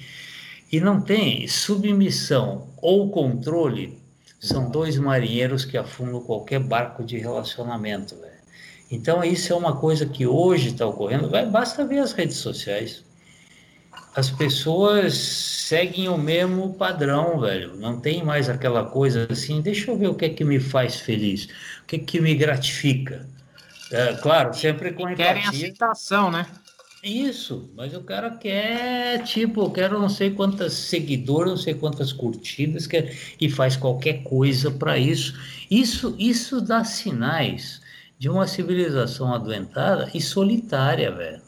e não tem submissão ou controle são dois marinheiros que afundam qualquer barco de relacionamento, velho. Então isso é uma coisa que hoje está ocorrendo. Basta ver as redes sociais as pessoas seguem o mesmo padrão, velho. Não tem mais aquela coisa assim, deixa eu ver o que é que me faz feliz, o que é que me gratifica. É, claro, sempre com empatia. Querem aceitação, né? Isso, mas o cara quer, tipo, eu quero não sei quantas seguidores, não sei quantas curtidas, quer, e faz qualquer coisa para isso. Isso, isso dá sinais de uma civilização adoentada e solitária, velho.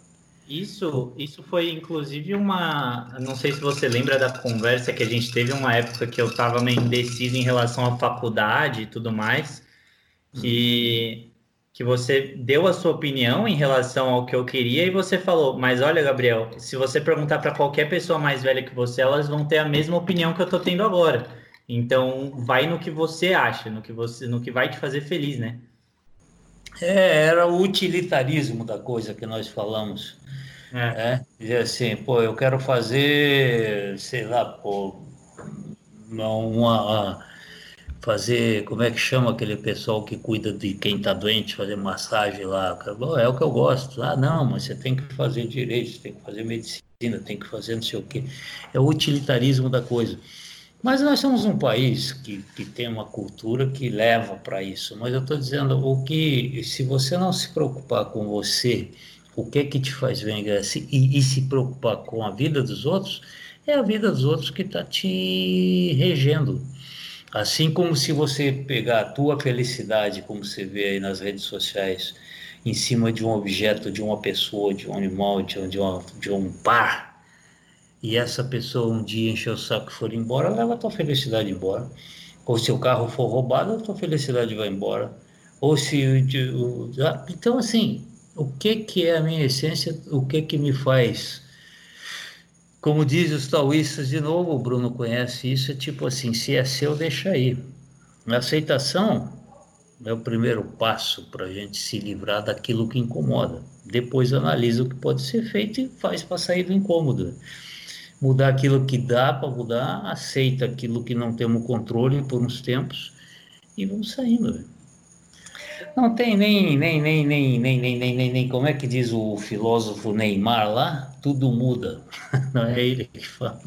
Isso, isso foi inclusive uma. Não sei se você lembra da conversa que a gente teve uma época que eu estava meio indeciso em relação à faculdade e tudo mais. que que você deu a sua opinião em relação ao que eu queria e você falou, mas olha, Gabriel, se você perguntar para qualquer pessoa mais velha que você, elas vão ter a mesma opinião que eu estou tendo agora. Então, vai no que você acha, no que você, no que vai te fazer feliz, né? É, era o utilitarismo da coisa que nós falamos. É. é. Dizer assim, pô, eu quero fazer, sei lá, pô, uma, fazer, como é que chama aquele pessoal que cuida de quem está doente, fazer massagem lá? É o que eu gosto. Ah, não, mas você tem que fazer direito, tem que fazer medicina, tem que fazer não sei o quê. É o utilitarismo da coisa. Mas nós somos um país que, que tem uma cultura que leva para isso. Mas eu estou dizendo, o que, se você não se preocupar com você, o que é que te faz bem e, e se preocupar com a vida dos outros, é a vida dos outros que está te regendo. Assim como se você pegar a tua felicidade, como você vê aí nas redes sociais, em cima de um objeto, de uma pessoa, de um animal, de um, de, uma, de um par, e essa pessoa um dia encher o saco e for embora, leva a tua felicidade embora. Ou se o carro for roubado, a tua felicidade vai embora. Ou se... Então, assim, o que, que é a minha essência, o que, que me faz como diz os taoístas de novo, o Bruno conhece isso, é tipo assim, se é seu, deixa aí. A aceitação é o primeiro passo para a gente se livrar daquilo que incomoda. Depois analisa o que pode ser feito e faz para sair do incômodo. Mudar aquilo que dá para mudar, aceita aquilo que não temos controle por uns tempos e vamos saindo. Não tem nem, nem, nem, nem, nem, nem, nem, nem, nem, como é que diz o filósofo Neymar lá? Tudo muda. Não é ele que fala.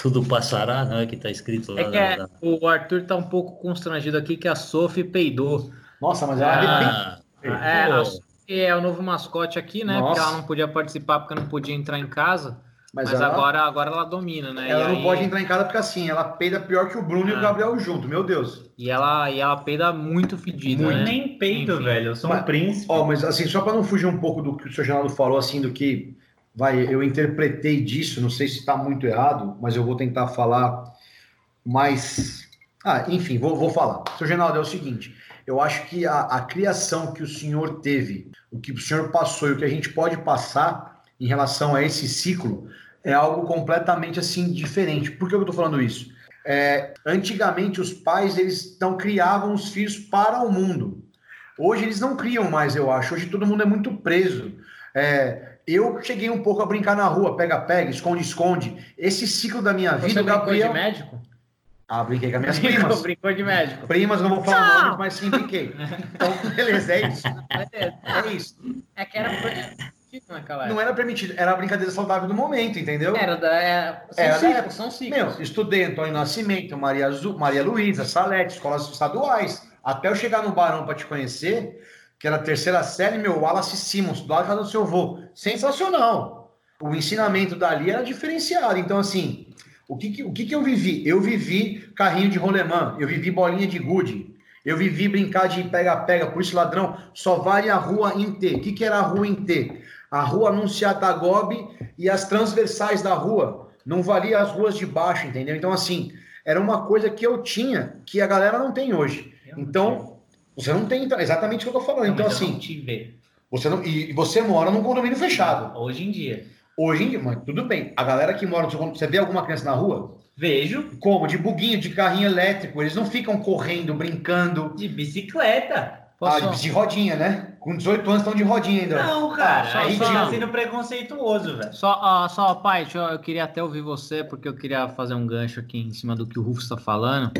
Tudo passará, não é que está escrito lá. É que é, o Arthur está um pouco constrangido aqui que a Sophie peidou. Nossa, mas ela ah, é, a Sophie é o novo mascote aqui, né? Nossa. Porque ela não podia participar porque não podia entrar em casa. Mas, Mas ela, agora, agora ela domina, né? Ela e não aí... pode entrar em casa porque assim, ela peida pior que o Bruno e o ah. Gabriel junto, meu Deus. E ela, e ela peida muito fedido, né? Nem peito, Enfim. velho, eu sou mas, um príncipe. Ó, mas assim, só para não fugir um pouco do que o seu Geraldo falou, assim, do que vai, eu interpretei disso, não sei se está muito errado, mas eu vou tentar falar mais. Ah, enfim, vou, vou falar. Seu Geraldo, é o seguinte: eu acho que a, a criação que o senhor teve, o que o senhor passou e o que a gente pode passar em relação a esse ciclo é algo completamente assim diferente. Por que eu estou falando isso? É, antigamente os pais eles não criavam os filhos para o mundo. Hoje eles não criam mais, eu acho. Hoje todo mundo é muito preso. É, eu cheguei um pouco a brincar na rua, pega-pega, esconde-esconde. Esse ciclo da minha vida, Você Gabriel... de médico? Ah, brinquei com as minhas primas. Brincou de médico. Primas, não vou falar nome, mas sim brinquei. Então, beleza, é isso. É, é isso. É que era permitido naquela época. Não era permitido, era a brincadeira saudável do momento, entendeu? Era da. É, são era ciclos, da são ciclos. Meu, estudei Antônio Nascimento, Maria, Maria Luísa, Salete, escolas estaduais. Até eu chegar no Barão para te conhecer, que era a terceira série, meu, Wallace Simmons, do lado do seu avô. Sensacional. O ensinamento dali era diferenciado. Então, assim, o que, que o que, que eu vivi? Eu vivi carrinho de rolemã, eu vivi bolinha de gude, eu vivi brincar de pega-pega, por isso ladrão só vale a rua em T. O que, que era a rua em T? A rua Anunciata Gobi e as transversais da rua. Não valia as ruas de baixo, entendeu? Então, assim, era uma coisa que eu tinha que a galera não tem hoje. Então, você não tem exatamente o que eu tô falando. Não, então, assim. Você não, e você mora num condomínio fechado. Hoje em dia. Hoje em dia, mas tudo bem. A galera que mora no seu condomínio, você vê alguma criança na rua? Vejo. Como? De buguinho, de carrinho elétrico. Eles não ficam correndo, brincando. De bicicleta. Posso... Ah, de rodinha, né? Com 18 anos estão de rodinha ainda. Não, cara. Ah, aí tá sendo preconceituoso, velho. Só, uh, só, pai, eu, eu, queria até ouvir você, porque eu queria fazer um gancho aqui em cima do que o Rufo está falando,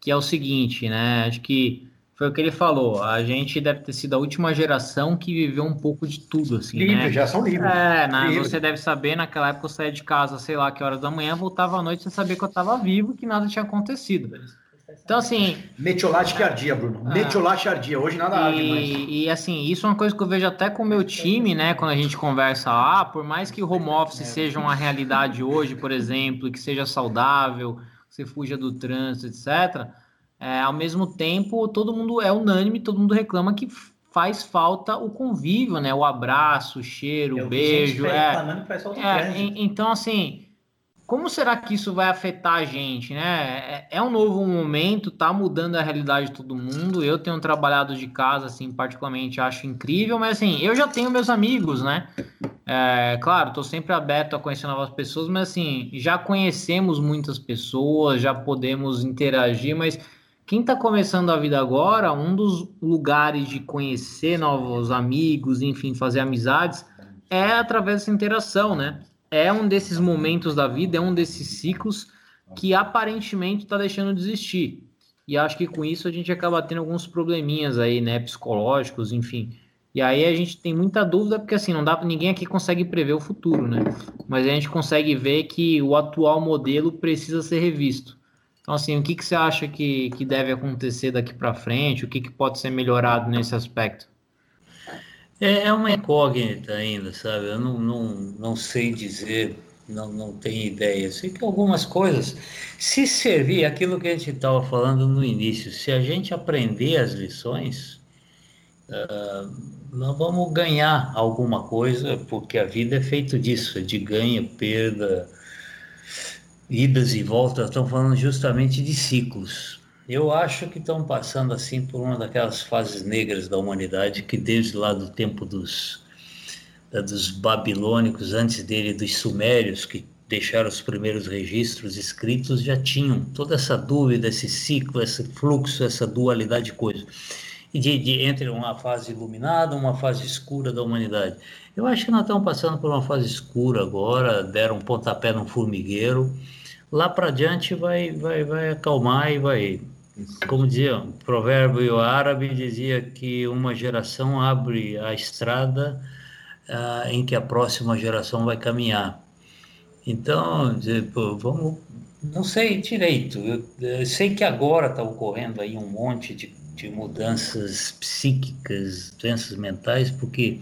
que é o seguinte, né? Acho que foi o que ele falou. A gente deve ter sido a última geração que viveu um pouco de tudo, assim, livre, né? já são livres. É, né? Você deve saber, naquela época eu saía de casa, sei lá, que horas da manhã, voltava à noite sem saber que eu estava vivo, que nada tinha acontecido. Então, assim. Metiolate que ardia, Bruno. Ah, Metiolate ardia. Hoje nada arde mais. E, assim, isso é uma coisa que eu vejo até com o meu time, né? Quando a gente conversa lá, por mais que o home office seja uma realidade hoje, por exemplo, que seja saudável, você fuja do trânsito, etc. É, ao mesmo tempo, todo mundo é unânime, todo mundo reclama que faz falta o convívio, né? O abraço, o cheiro, o beijo. É, é, então, assim, como será que isso vai afetar a gente, né? É, é um novo momento, tá mudando a realidade de todo mundo. Eu tenho trabalhado de casa, assim, particularmente acho incrível, mas assim, eu já tenho meus amigos, né? É, claro, tô sempre aberto a conhecer novas pessoas, mas assim, já conhecemos muitas pessoas, já podemos interagir, mas quem está começando a vida agora, um dos lugares de conhecer novos amigos, enfim, fazer amizades, é através dessa interação, né? É um desses momentos da vida, é um desses ciclos que aparentemente está deixando de existir. E acho que com isso a gente acaba tendo alguns probleminhas aí, né, psicológicos, enfim. E aí a gente tem muita dúvida, porque assim, não dá ninguém aqui consegue prever o futuro, né? Mas a gente consegue ver que o atual modelo precisa ser revisto. Então, assim, o que, que você acha que, que deve acontecer daqui para frente? O que, que pode ser melhorado nesse aspecto? É, é uma incógnita ainda, sabe? Eu não, não, não sei dizer, não, não tenho ideia. Sei que algumas coisas, se servir aquilo que a gente estava falando no início, se a gente aprender as lições, uh, nós vamos ganhar alguma coisa, porque a vida é feito disso, de ganho, perda, idas e voltas. Estão falando justamente de ciclos. Eu acho que estão passando assim por uma daquelas fases negras da humanidade que desde lá do tempo dos dos babilônicos, antes dele dos sumérios que deixaram os primeiros registros escritos já tinham toda essa dúvida, esse ciclo, esse fluxo, essa dualidade de coisas. E de, de, entre uma fase iluminada, uma fase escura da humanidade. Eu acho que nós estamos passando por uma fase escura agora, deram um pontapé no formigueiro. Lá para diante vai, vai, vai acalmar e vai como dizia, o provérbio árabe dizia que uma geração abre a estrada uh, em que a próxima geração vai caminhar. Então, vamos, não sei direito. Eu, eu sei que agora está ocorrendo aí um monte de, de mudanças psíquicas, doenças mentais, porque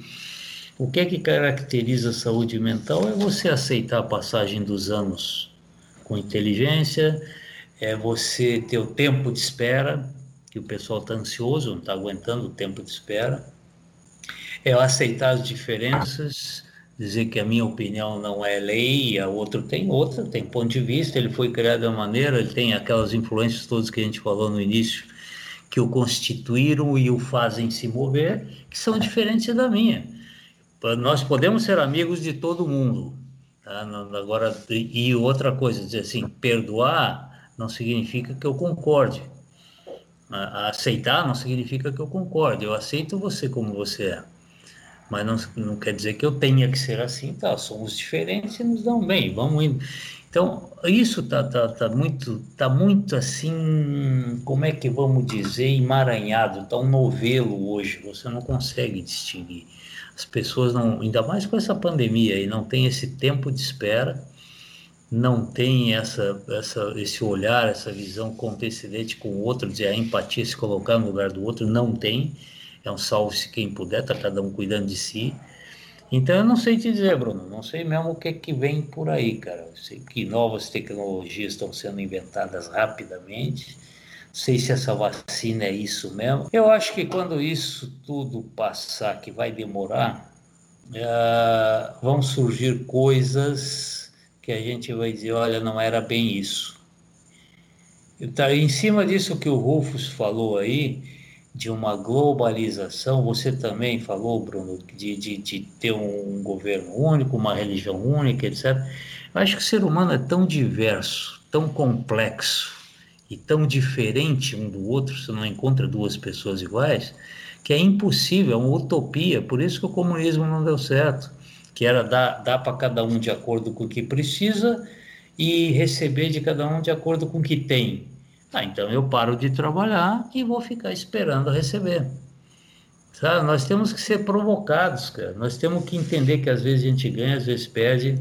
o que é que caracteriza a saúde mental é você aceitar a passagem dos anos com inteligência é você ter o tempo de espera, que o pessoal está ansioso, não está aguentando o tempo de espera, é aceitar as diferenças, dizer que a minha opinião não é lei, a outro tem outra, tem ponto de vista, ele foi criado de uma maneira, ele tem aquelas influências todas que a gente falou no início, que o constituíram e o fazem se mover, que são diferentes da minha. Nós podemos ser amigos de todo mundo. Tá? Agora, e outra coisa, dizer assim, perdoar não significa que eu concorde. A, aceitar não significa que eu concorde. Eu aceito você como você é. Mas não, não quer dizer que eu tenha que ser assim, tá? Somos diferentes e nos dão bem. Vamos indo. Então, isso tá, tá, tá, muito, tá muito assim, como é que vamos dizer, emaranhado, tá um novelo hoje, você não consegue distinguir. As pessoas não, ainda mais com essa pandemia aí, não tem esse tempo de espera, não tem essa, essa, esse olhar, essa visão condescendente com o outro, dizer a empatia, se colocar no lugar do outro, não tem. É um salve-se quem puder, está cada um cuidando de si. Então eu não sei te dizer, Bruno, não sei mesmo o que, que vem por aí, cara. Eu sei que novas tecnologias estão sendo inventadas rapidamente. Não sei se essa vacina é isso mesmo. Eu acho que quando isso tudo passar, que vai demorar, uh, vão surgir coisas que a gente vai dizer, olha, não era bem isso. Tá, em cima disso que o Rufus falou aí, de uma globalização, você também falou, Bruno, de, de, de ter um governo único, uma religião única, etc. Eu acho que o ser humano é tão diverso, tão complexo e tão diferente um do outro, você não encontra duas pessoas iguais, que é impossível, é uma utopia, por isso que o comunismo não deu certo que era dar, dar para cada um de acordo com o que precisa e receber de cada um de acordo com o que tem. Ah, então eu paro de trabalhar e vou ficar esperando receber. Sabe? Nós temos que ser provocados, cara. Nós temos que entender que às vezes a gente ganha, às vezes perde.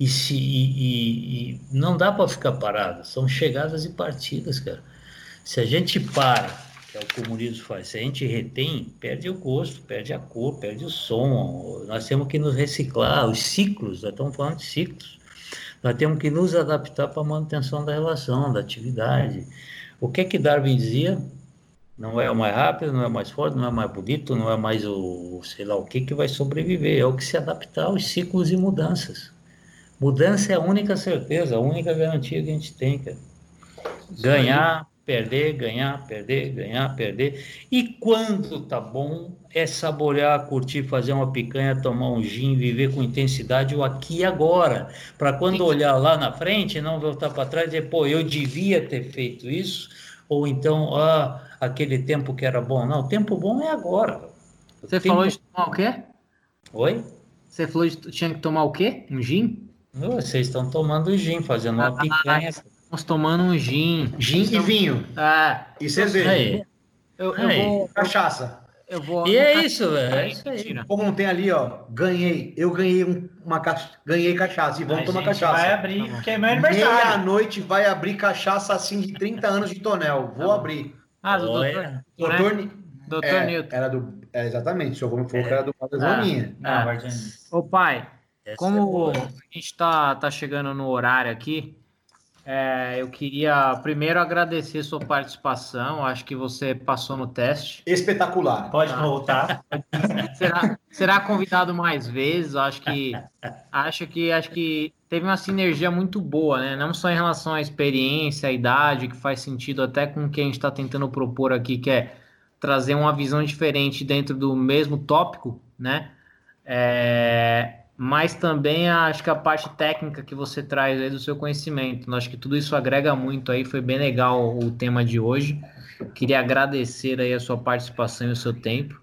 E, se, e, e, e não dá para ficar parado. São chegadas e partidas, cara. Se a gente para que é o comunismo faz. Se a gente retém, perde o gosto, perde a cor, perde o som. Nós temos que nos reciclar, os ciclos, nós estamos falando de ciclos. Nós temos que nos adaptar para a manutenção da relação, da atividade. O que é que Darwin dizia? Não é o mais rápido, não é o mais forte, não é o mais bonito, não é mais o sei lá o que que vai sobreviver, é o que se adaptar aos ciclos e mudanças. Mudança é a única certeza, a única garantia que a gente tem, cara. Ganhar, perder, ganhar, perder, ganhar, perder. E quando tá bom, é saborear, curtir, fazer uma picanha, tomar um gin, viver com intensidade o aqui e agora. Para quando olhar lá na frente, não voltar para trás e dizer, pô, eu devia ter feito isso, ou então, ah, aquele tempo que era bom. Não, o tempo bom é agora. Você tempo... falou de tomar o quê? Oi? Você falou de tinha que tomar o quê? Um gin? Vocês estão tomando gin, fazendo uma ah, picanha. Estamos tomando um gin. Gin e vinho. Ah, e cerveja. Aí. Eu, eu aí. vou. Cachaça. Eu vou. E é isso, velho. É isso aí. Como não tem ali, ó, ganhei. Eu ganhei um, uma cachaça. Ganhei cachaça. E vamos tomar cachaça. Vai abrir, tá porque é meu aniversário. Meia-noite vai abrir cachaça assim de 30 anos de tonel. Vou tá abrir. Ah, do doutor. Doutor, né? doutor é, Newton. Era do. É, exatamente. O senhor falou que era do Padre ah, Joaninha. Ah, Ô, pai. Como é a gente está tá chegando no horário aqui, é, eu queria primeiro agradecer sua participação. Acho que você passou no teste. Espetacular. Pode tá. voltar. será, será convidado mais vezes. Acho que acho que acho que teve uma sinergia muito boa, né? Não só em relação à experiência, à idade, que faz sentido até com o que a gente está tentando propor aqui, que é trazer uma visão diferente dentro do mesmo tópico, né? É, mas também acho que a parte técnica que você traz aí do seu conhecimento. Acho que tudo isso agrega muito aí, foi bem legal o tema de hoje. Queria agradecer aí a sua participação e o seu tempo.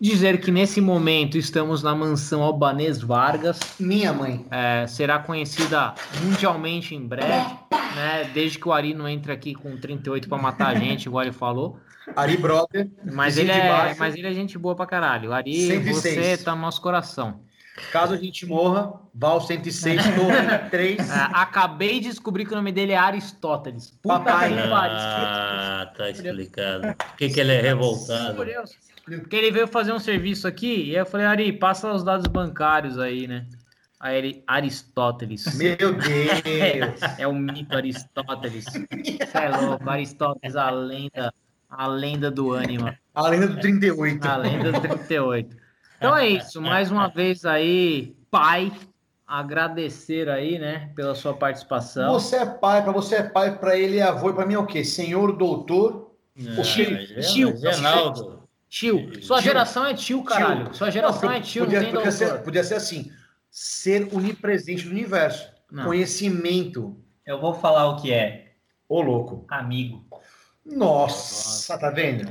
Dizer que nesse momento estamos na mansão Albanês Vargas. Minha mãe. É, será conhecida mundialmente em breve, né? Desde que o Ari não entre aqui com 38 para matar a gente, igual ele falou. Ari Brother. Mas ele, é, mas ele é gente boa pra caralho. Ari, 106. você tá no nosso coração. Caso a gente morra, Val 106, Torre 3. É, acabei de descobrir que o nome dele é Aristóteles. Puta Papai. Ah, tá explicado. Por que, que ele é revoltado? Porque ele veio fazer um serviço aqui e eu falei, Ari, passa os dados bancários aí, né? Aí ele, Aristóteles. Meu Deus! é o mito Aristóteles. Você é louco, Aristóteles, a lenda, a lenda do ânima. A lenda do 38. A lenda do 38. Então é isso, mais uma vez aí, pai, agradecer aí, né, pela sua participação. Você é pai, para você é pai, para ele é avô, e para mim é o quê? Senhor doutor? Não, o tio, é, tio, Genaldo. Tio, sua tio. geração é tio, caralho. Tio. Sua geração não, é tio, podia, podia ser, podia ser assim, ser onipresente do universo, não. conhecimento. Eu vou falar o que é. Ô, louco. Amigo. Nossa, tá vendo?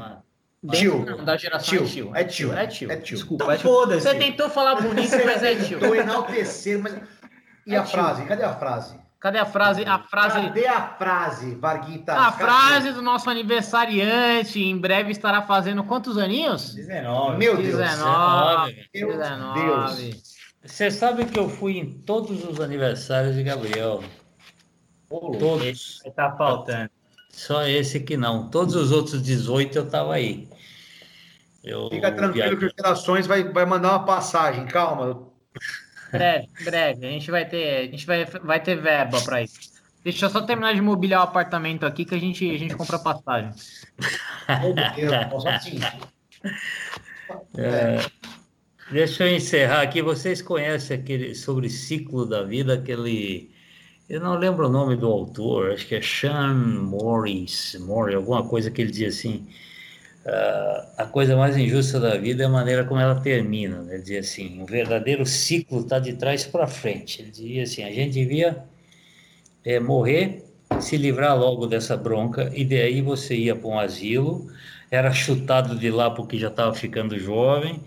Tio. Não, da geração tio. É tio. É tio. É tio. Desculpa. Então, é foda-se. Você tentou falar bonito, mas é tio. Tentou enaltecer, mas. E é a tio. frase? Cadê a frase? Cadê a frase? A frase. Cadê a frase, Varguita? A Cadê? frase do nosso aniversariante. Em breve estará fazendo quantos aninhos? 19. Meu Deus. 19. 19. Meu Deus. Você sabe que eu fui em todos os aniversários de Gabriel. Todos. Está faltando. Só esse que não. Todos os outros 18 eu estava aí. Eu Fica tranquilo que o Gerações vai, vai mandar uma passagem, calma. Breve, breve. A gente vai ter, a gente vai, vai ter verba para isso. Deixa eu só terminar de mobiliar o apartamento aqui que a gente, a gente compra passagem. é, deixa eu encerrar aqui. Vocês conhecem aquele sobre ciclo da vida, aquele eu não lembro o nome do autor, acho que é Sean Morris, Morris alguma coisa que ele diz assim, uh, a coisa mais injusta da vida é a maneira como ela termina. Né? Ele dizia assim, o verdadeiro ciclo está de trás para frente. Ele dizia assim, a gente devia é, morrer, se livrar logo dessa bronca, e daí você ia para um asilo, era chutado de lá porque já estava ficando jovem,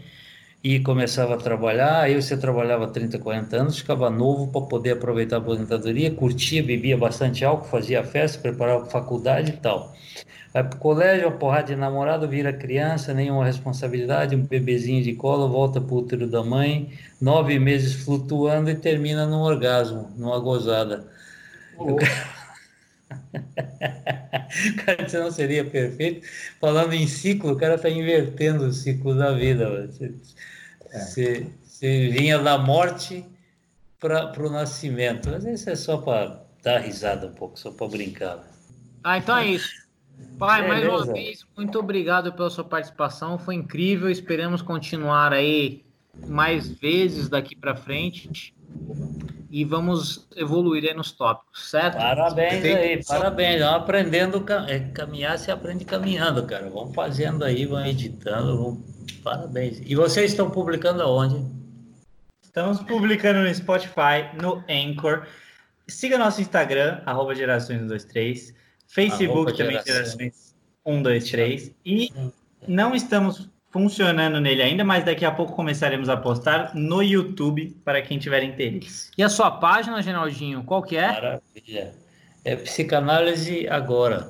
e começava a trabalhar, aí você trabalhava 30, 40 anos, ficava novo para poder aproveitar a aposentadoria, curtia, bebia bastante álcool, fazia festa, preparava para faculdade e tal. Vai para o colégio, uma porrada de namorado, vira criança, nenhuma responsabilidade, um bebezinho de colo, volta para o útero da mãe, nove meses flutuando e termina num orgasmo, numa gozada. Oh. o cara não seria perfeito. Falando em ciclo, o cara está invertendo o ciclo da vida. Você, você vinha da morte para o nascimento. Mas isso é só para dar risada um pouco, só para brincar. Ah, então é isso. Pai, Beleza. mais uma vez, muito obrigado pela sua participação. Foi incrível. Esperamos continuar aí mais vezes daqui para frente. e vamos evoluir aí nos tópicos, certo? Parabéns aí, parabéns. Vamos aprendendo, é, caminhar se aprende caminhando, cara. Vamos fazendo aí, vamos editando, vamos... parabéns. E vocês estão publicando aonde? Estamos publicando no Spotify, no Anchor. Siga nosso Instagram, arroba gerações123, Facebook arroba também, gerações 123. E não estamos funcionando nele ainda, mas daqui a pouco começaremos a postar no YouTube para quem tiver interesse. E a sua página, Genaldinho, qual que é? Maravilha. É Psicanálise Agora.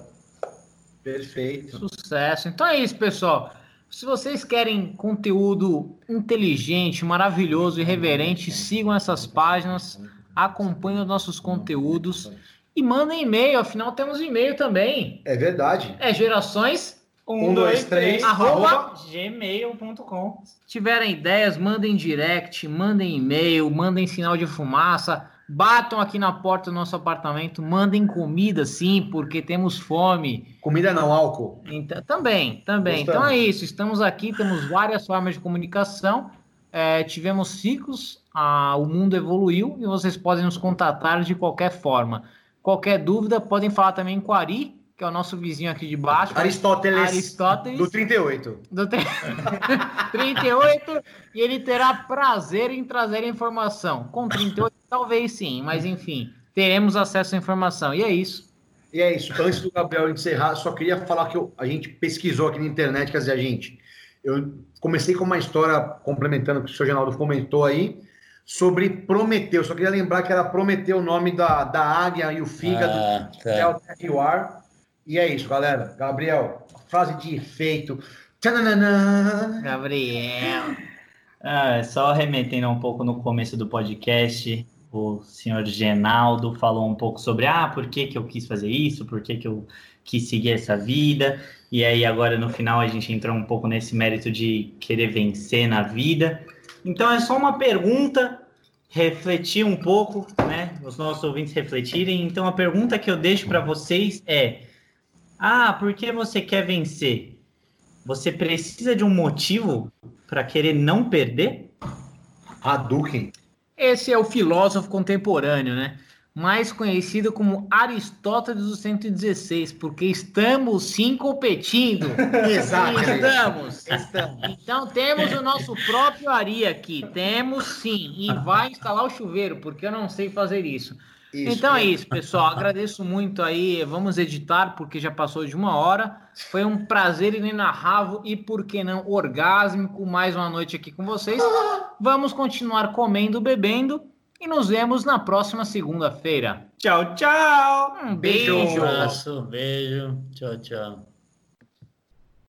Perfeito. Sucesso. Então é isso, pessoal. Se vocês querem conteúdo inteligente, maravilhoso e reverente, sigam essas páginas, acompanhem os nossos conteúdos e mandem e-mail, afinal temos e-mail também. É verdade. É gerações 1, 2, 3, arroba gmail.com. Se tiverem ideias, mandem direct, mandem e-mail, mandem sinal de fumaça Batam aqui na porta do nosso apartamento, mandem comida, sim, porque temos fome. Comida não, álcool. Então, também, também. Gostamos. Então é isso, estamos aqui, temos várias formas de comunicação, é, tivemos ciclos, a, o mundo evoluiu e vocês podem nos contatar de qualquer forma. Qualquer dúvida, podem falar também com o Ari, que é o nosso vizinho aqui de baixo. Aristóteles. Aristóteles. Do 38. Do 38. e ele terá prazer em trazer informação. Com 38, talvez sim, mas enfim, teremos acesso à informação. E é isso. E é isso. Então, antes do Gabriel encerrar, só queria falar que eu, a gente pesquisou aqui na internet, quer dizer, a gente. Eu comecei com uma história complementando o que o senhor Genaldo comentou aí, sobre Prometeu. Só queria lembrar que era Prometeu o nome da, da águia e o fígado, ah, tá. é o terra e é isso, galera. Gabriel, frase de efeito. Tchananã. Gabriel. Ah, só remetendo um pouco no começo do podcast, o senhor Genaldo falou um pouco sobre ah, por que, que eu quis fazer isso, por que, que eu quis seguir essa vida. E aí, agora no final, a gente entrou um pouco nesse mérito de querer vencer na vida. Então, é só uma pergunta, refletir um pouco, né? Os nossos ouvintes refletirem. Então, a pergunta que eu deixo para vocês é ah, por que você quer vencer? Você precisa de um motivo para querer não perder? Hadouken. Esse é o filósofo contemporâneo, né? Mais conhecido como Aristóteles do 116, porque estamos sim competindo. Exato. Estamos, estamos. Então temos o nosso próprio Ari aqui. Temos sim. E vai instalar o chuveiro, porque eu não sei fazer isso. Isso, então é isso, pessoal. Agradeço muito aí. Vamos editar, porque já passou de uma hora. Foi um prazer inenarrável e, por que não, orgásmico. Mais uma noite aqui com vocês. Vamos continuar comendo, bebendo e nos vemos na próxima segunda-feira. Tchau, tchau. Um beijo. Um abraço, beijo. Tchau, tchau.